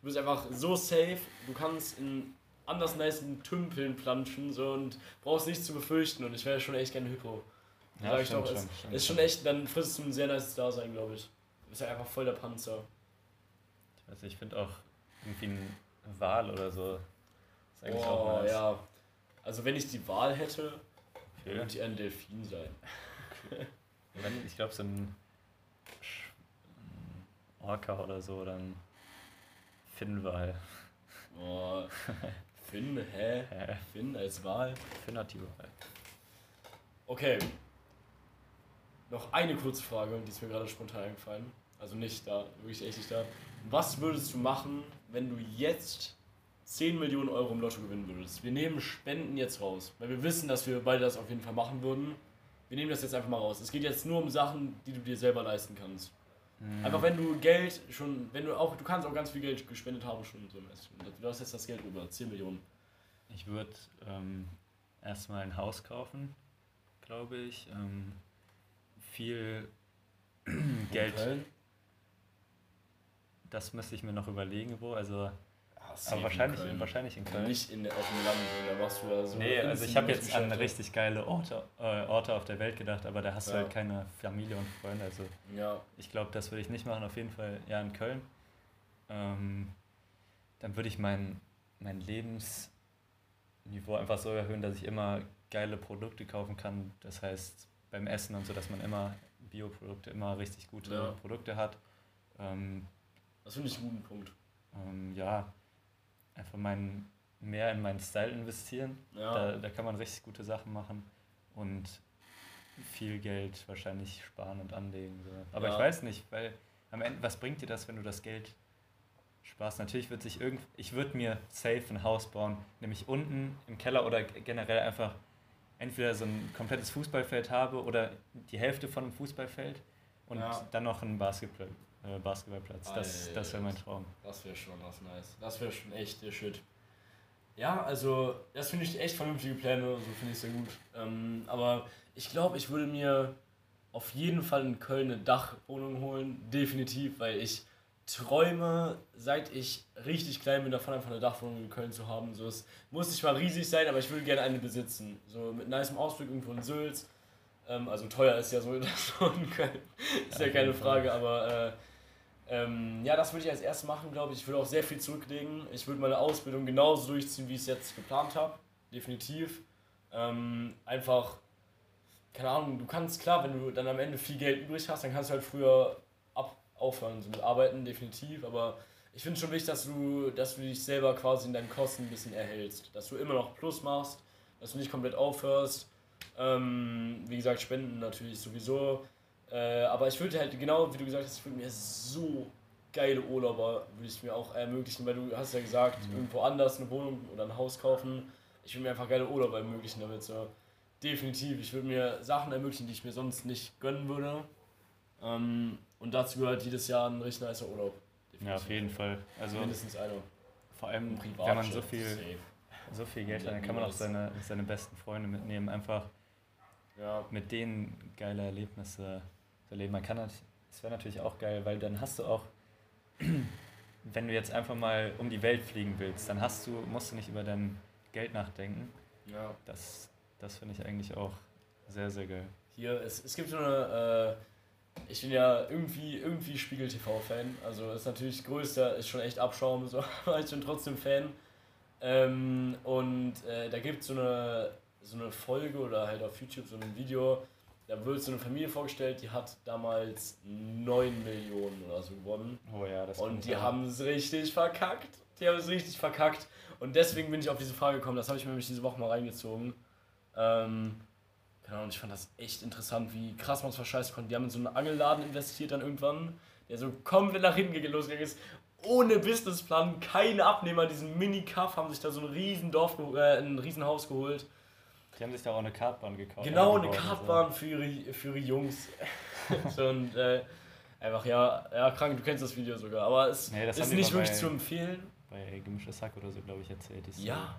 Speaker 1: du bist einfach so safe. Du kannst in anders nicen Tümpeln planschen so, und brauchst nichts zu befürchten. Und ich wäre schon echt gerne Hippo.
Speaker 2: Ja,
Speaker 1: Sag ich doch,
Speaker 2: schon,
Speaker 1: ist,
Speaker 2: stimmt
Speaker 1: ist schon echt, dann frisst du ein sehr nices Dasein, glaube ich. Du bist ja einfach voll der Panzer.
Speaker 2: Ich weiß nicht, ich finde auch irgendwie ein Wal oder so. Ist eigentlich
Speaker 1: Oh,
Speaker 2: auch nice.
Speaker 1: ja. Also wenn ich die Wahl hätte,
Speaker 2: Okay.
Speaker 1: würde ich ein Delfin sein.
Speaker 2: Wenn, ich glaube, so ein Orca oder so, dann Finnwal.
Speaker 1: Oh, Finn, hä?
Speaker 2: Hä?
Speaker 1: Finn als Wahl?
Speaker 2: Finnertiwal.
Speaker 1: Okay. Noch eine kurze Frage, die ist mir gerade spontan eingefallen. Also nicht da, wirklich echt nicht da. Was würdest du machen, wenn du jetzt 10 Millionen Euro im Lotto gewinnen würdest? Wir nehmen Spenden jetzt raus, weil wir wissen, dass wir beide das auf jeden Fall machen würden. Wir nehmen das jetzt einfach mal raus. Es geht jetzt nur um Sachen, die du dir selber leisten kannst.
Speaker 2: Mhm.
Speaker 1: Einfach wenn du Geld schon, wenn du auch, du kannst auch ganz viel Geld gespendet haben schon so Du hast jetzt das Geld über 10 Millionen.
Speaker 2: Ich würde ähm, erstmal ein Haus kaufen, glaube ich. Ähm, viel Geld, das müsste ich mir noch überlegen, wo. Also,
Speaker 1: safe
Speaker 2: aber
Speaker 1: in
Speaker 2: wahrscheinlich,
Speaker 1: Köln.
Speaker 2: wahrscheinlich in Köln.
Speaker 1: Nicht in, auf dem Land, da machst du ja so.
Speaker 2: Nee, also ich habe jetzt an richtig geile Orte, äh, Orte auf der Welt gedacht, aber da hast du
Speaker 1: Ja.
Speaker 2: halt keine Familie und Freunde. Also
Speaker 1: Ja,
Speaker 2: ich glaube, das würde ich nicht machen, auf jeden Fall ja in Köln. Ähm, dann würde ich mein, mein Lebensniveau einfach so erhöhen, dass ich immer geile Produkte kaufen kann. Das heißt, beim Essen und so, dass man immer Bioprodukte, immer richtig gute
Speaker 1: Ja.
Speaker 2: Produkte hat. Ähm,
Speaker 1: das finde ich einen guten Punkt.
Speaker 2: ähm, ja, einfach mein, mehr in meinen Style investieren.
Speaker 1: Ja,
Speaker 2: Da, da kann man richtig gute Sachen machen und viel Geld wahrscheinlich sparen und anlegen. So. Aber
Speaker 1: Ja.
Speaker 2: ich weiß nicht, weil am Ende, was bringt dir das, wenn du das Geld sparst? Natürlich wird sich irgend, ich würde mir safe ein Haus bauen, nämlich unten im Keller oder generell einfach entweder so ein komplettes Fußballfeld habe oder die Hälfte von einem Fußballfeld und
Speaker 1: Ja.
Speaker 2: dann noch einen Basketball, äh, Basketballplatz. Das, das wäre mein Traum.
Speaker 1: das wäre schon was nice. Das wäre schon echt der Shit. Ja, also, das finde ich echt vernünftige Pläne, so finde ich sehr gut. Ähm, aber ich glaube, ich würde mir auf jeden Fall in Köln eine Dachwohnung holen, definitiv, weil ich träume, seit ich richtig klein bin, davon einfach eine Dachwohnung in Köln zu haben. So, es muss nicht mal riesig sein, aber ich würde gerne eine besitzen. So mit nicem Ausblick irgendwo in Sülz. Ähm, also teuer ist ja so in Köln. ist
Speaker 2: Ja,
Speaker 1: ja keine Frage, aber äh, ähm, ja, das würde ich als erstes machen, glaube ich. Ich würde auch sehr viel zurücklegen. Ich würde meine Ausbildung genauso durchziehen, wie ich es jetzt geplant habe. Definitiv. Ähm, einfach, keine Ahnung, du kannst, klar, wenn du dann am Ende viel Geld übrig hast, dann kannst du halt früher aufhören so mit Arbeiten, definitiv. Aber ich finde schon wichtig, dass du, dass du dich selber quasi in deinen Kosten ein bisschen erhältst. Dass du immer noch Plus machst, dass du nicht komplett aufhörst. Ähm, wie gesagt, Spenden natürlich sowieso. Äh, aber ich würde halt, genau wie du gesagt hast, ich würde mir so geile Urlauber, würde ich mir auch ermöglichen, weil du hast ja gesagt,
Speaker 2: Mhm.
Speaker 1: irgendwo anders eine Wohnung oder ein Haus kaufen. Ich würde mir einfach geile Urlauber ermöglichen damit. So. Definitiv. Ich würde mir Sachen ermöglichen, die ich mir sonst nicht gönnen würde. Ähm, und dazu gehört jedes Jahr ein richtig nicer Urlaub.
Speaker 2: Ja, auf jeden Fall. Also
Speaker 1: Mindestens einer.
Speaker 2: vor allem,
Speaker 1: Ein
Speaker 2: wenn man so viel,
Speaker 1: safe.
Speaker 2: so viel Geld hat, dann kann man auch seine, seine besten Freunde mitnehmen, einfach
Speaker 1: Ja,
Speaker 2: mit denen geile Erlebnisse erleben. Man kann das, das wäre natürlich auch geil, weil dann hast du auch, wenn du jetzt einfach mal um die Welt fliegen willst, dann hast du, musst du nicht über dein Geld nachdenken.
Speaker 1: ja.
Speaker 2: Das, das finde ich eigentlich auch sehr, sehr geil.
Speaker 1: Hier, es, es gibt so eine, äh, ich bin ja irgendwie, irgendwie Spiegel-TV-Fan, also ist natürlich größter, ist schon echt Abschaum, so, aber ich bin trotzdem Fan. Ähm, und äh, da gibt es so eine, so eine Folge oder halt auf YouTube so ein Video, da wird so eine Familie vorgestellt, die hat damals 9 Millionen oder so gewonnen.
Speaker 2: Oh ja, das
Speaker 1: Und die haben es richtig verkackt. Die haben es richtig verkackt. Und deswegen bin ich auf diese Frage gekommen. Das habe ich mir nämlich diese Woche mal reingezogen. Ähm, keine Ahnung, ich fand das echt interessant, wie krass man es verscheißen konnte. Die haben in so einen Angelladen investiert dann irgendwann, der so komplett nach hinten losgegangen ist. Ohne Businessplan, keine Abnehmer, diesen Mini-Cuff haben sich da so ein riesen Dorf, äh, ein riesen Haus geholt.
Speaker 2: Die haben sich da auch eine Kartbahn gekauft.
Speaker 1: Genau, eine Kartbahn für ihre, für ihre Jungs. so, und äh, einfach, ja, ja, krank, du kennst das Video sogar. Aber es
Speaker 2: Nee,
Speaker 1: ist nicht wirklich
Speaker 2: bei-
Speaker 1: zu empfehlen.
Speaker 2: Bei Gemischtes Hack oder so, glaube ich, erzählt. Story.
Speaker 1: Ja.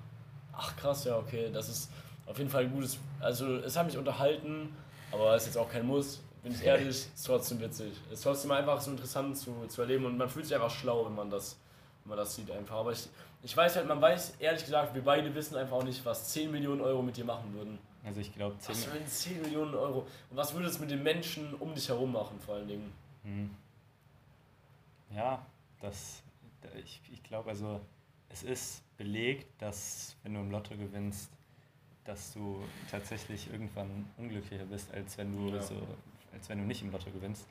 Speaker 1: Ach krass, ja, okay. Das ist auf jeden Fall ein gutes. Also, es hat mich unterhalten, aber ist jetzt auch kein Muss. Bin ich ehrlich, ist trotzdem witzig. Ist trotzdem einfach so interessant zu, zu erleben und man fühlt sich einfach schlau, wenn man das, wenn man das sieht einfach. Aber ich, ich weiß halt, man weiß, ehrlich gesagt, wir beide wissen einfach auch nicht, was 10 Millionen Euro mit dir machen würden.
Speaker 2: Also ich glaube,
Speaker 1: Was
Speaker 2: 10
Speaker 1: würden 10 Millionen Euro? Und was würde es mit den Menschen um dich herum machen, vor allen Dingen?
Speaker 2: Hm. Ja, das, ich, ich glaube, also es ist belegt, dass wenn du im Lotto gewinnst, dass du tatsächlich irgendwann unglücklicher bist, als wenn du
Speaker 1: Ja.
Speaker 2: so, als wenn du nicht im Lotto gewinnst.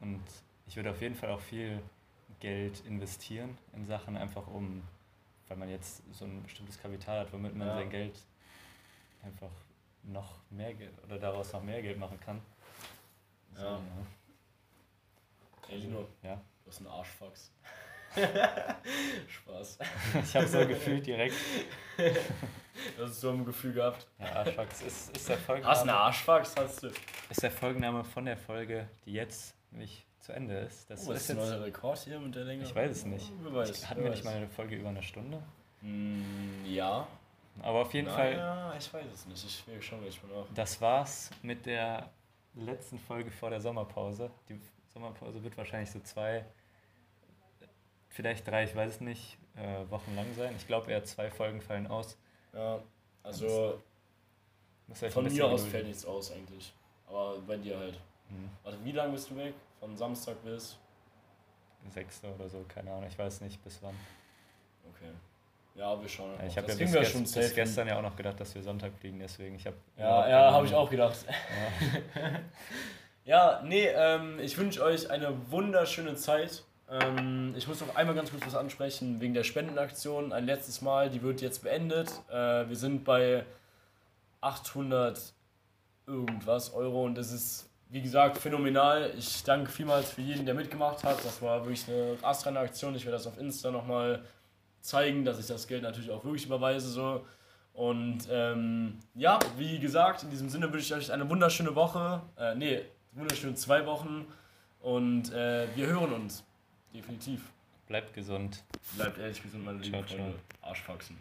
Speaker 2: Und ich würde auf jeden Fall auch viel Geld investieren in Sachen, einfach um, weil man jetzt so ein bestimmtes Kapital hat, womit man
Speaker 1: Ja.
Speaker 2: sein Geld einfach noch mehr Geld oder daraus noch mehr Geld machen kann. So,
Speaker 1: Ja. Ey, Lino,
Speaker 2: ja.
Speaker 1: du hast einen Arschfax. Spaß.
Speaker 2: Ich habe so gefühlt direkt.
Speaker 1: Das ist so ein Gefühl gehabt.
Speaker 2: Ja, Arschfax ist, ist, der
Speaker 1: Hast du
Speaker 2: Folgenname,
Speaker 1: Arschfax? Hast du?
Speaker 2: ist der Folgenname von der Folge, die jetzt nämlich zu Ende ist. Das
Speaker 1: Oh,
Speaker 2: ist
Speaker 1: ist ein neuer Rekord hier mit der Länge?
Speaker 2: ich weiß es nicht.
Speaker 1: Wer weiß.
Speaker 2: hatten
Speaker 1: wer
Speaker 2: wir nicht
Speaker 1: weiß.
Speaker 2: mal eine Folge über eine Stunde?
Speaker 1: Mm, ja.
Speaker 2: Aber auf jeden
Speaker 1: Na,
Speaker 2: Fall,
Speaker 1: Ja, ich weiß es nicht. Ich will schon gleich mal nach.
Speaker 2: das war's mit der letzten Folge vor der Sommerpause. Die Sommerpause wird wahrscheinlich so zwei, vielleicht drei, ich weiß es nicht, äh, Wochen lang sein. Ich glaube eher zwei Folgen fallen aus.
Speaker 1: Ja, also
Speaker 2: euch ein
Speaker 1: von mir aus
Speaker 2: gedulden.
Speaker 1: fällt nichts aus eigentlich. Aber bei dir halt.
Speaker 2: Hm,
Speaker 1: Warte, wie lange bist du weg? Von Samstag bis.
Speaker 2: Sechste oder so, keine Ahnung, ich weiß nicht bis wann.
Speaker 1: Okay. Ja, wir schauen.
Speaker 2: Ja, ich habe ja
Speaker 1: Das
Speaker 2: bis, gest
Speaker 1: schon
Speaker 2: bis
Speaker 1: safe
Speaker 2: gestern ja auch noch gedacht, dass wir Sonntag fliegen, deswegen ich habe
Speaker 1: Ja, ja, habe ich auch gedacht.
Speaker 2: Ja.
Speaker 1: Ja, nee, ähm, ich wünsche euch eine wunderschöne Zeit. Ähm, ich muss noch einmal ganz kurz was ansprechen wegen der Spendenaktion. Ein letztes Mal, die wird jetzt beendet. Äh, wir sind bei 800 irgendwas Euro und das ist, wie gesagt, phänomenal. Ich danke vielmals für jeden, der mitgemacht hat. Das war wirklich eine astreine Aktion. Ich werde das auf Insta nochmal zeigen, dass ich das Geld natürlich auch wirklich überweise. So. Und ähm, ja, wie gesagt, in diesem Sinne wünsche ich euch eine wunderschöne Woche. Äh, nee, wunderschöne zwei Wochen. Und äh, wir hören uns. Definitiv.
Speaker 2: Bleibt gesund.
Speaker 1: Bleibt ehrlich gesund, meine lieben
Speaker 2: Ciao, ciao.
Speaker 1: Freunde. Arschfaxen.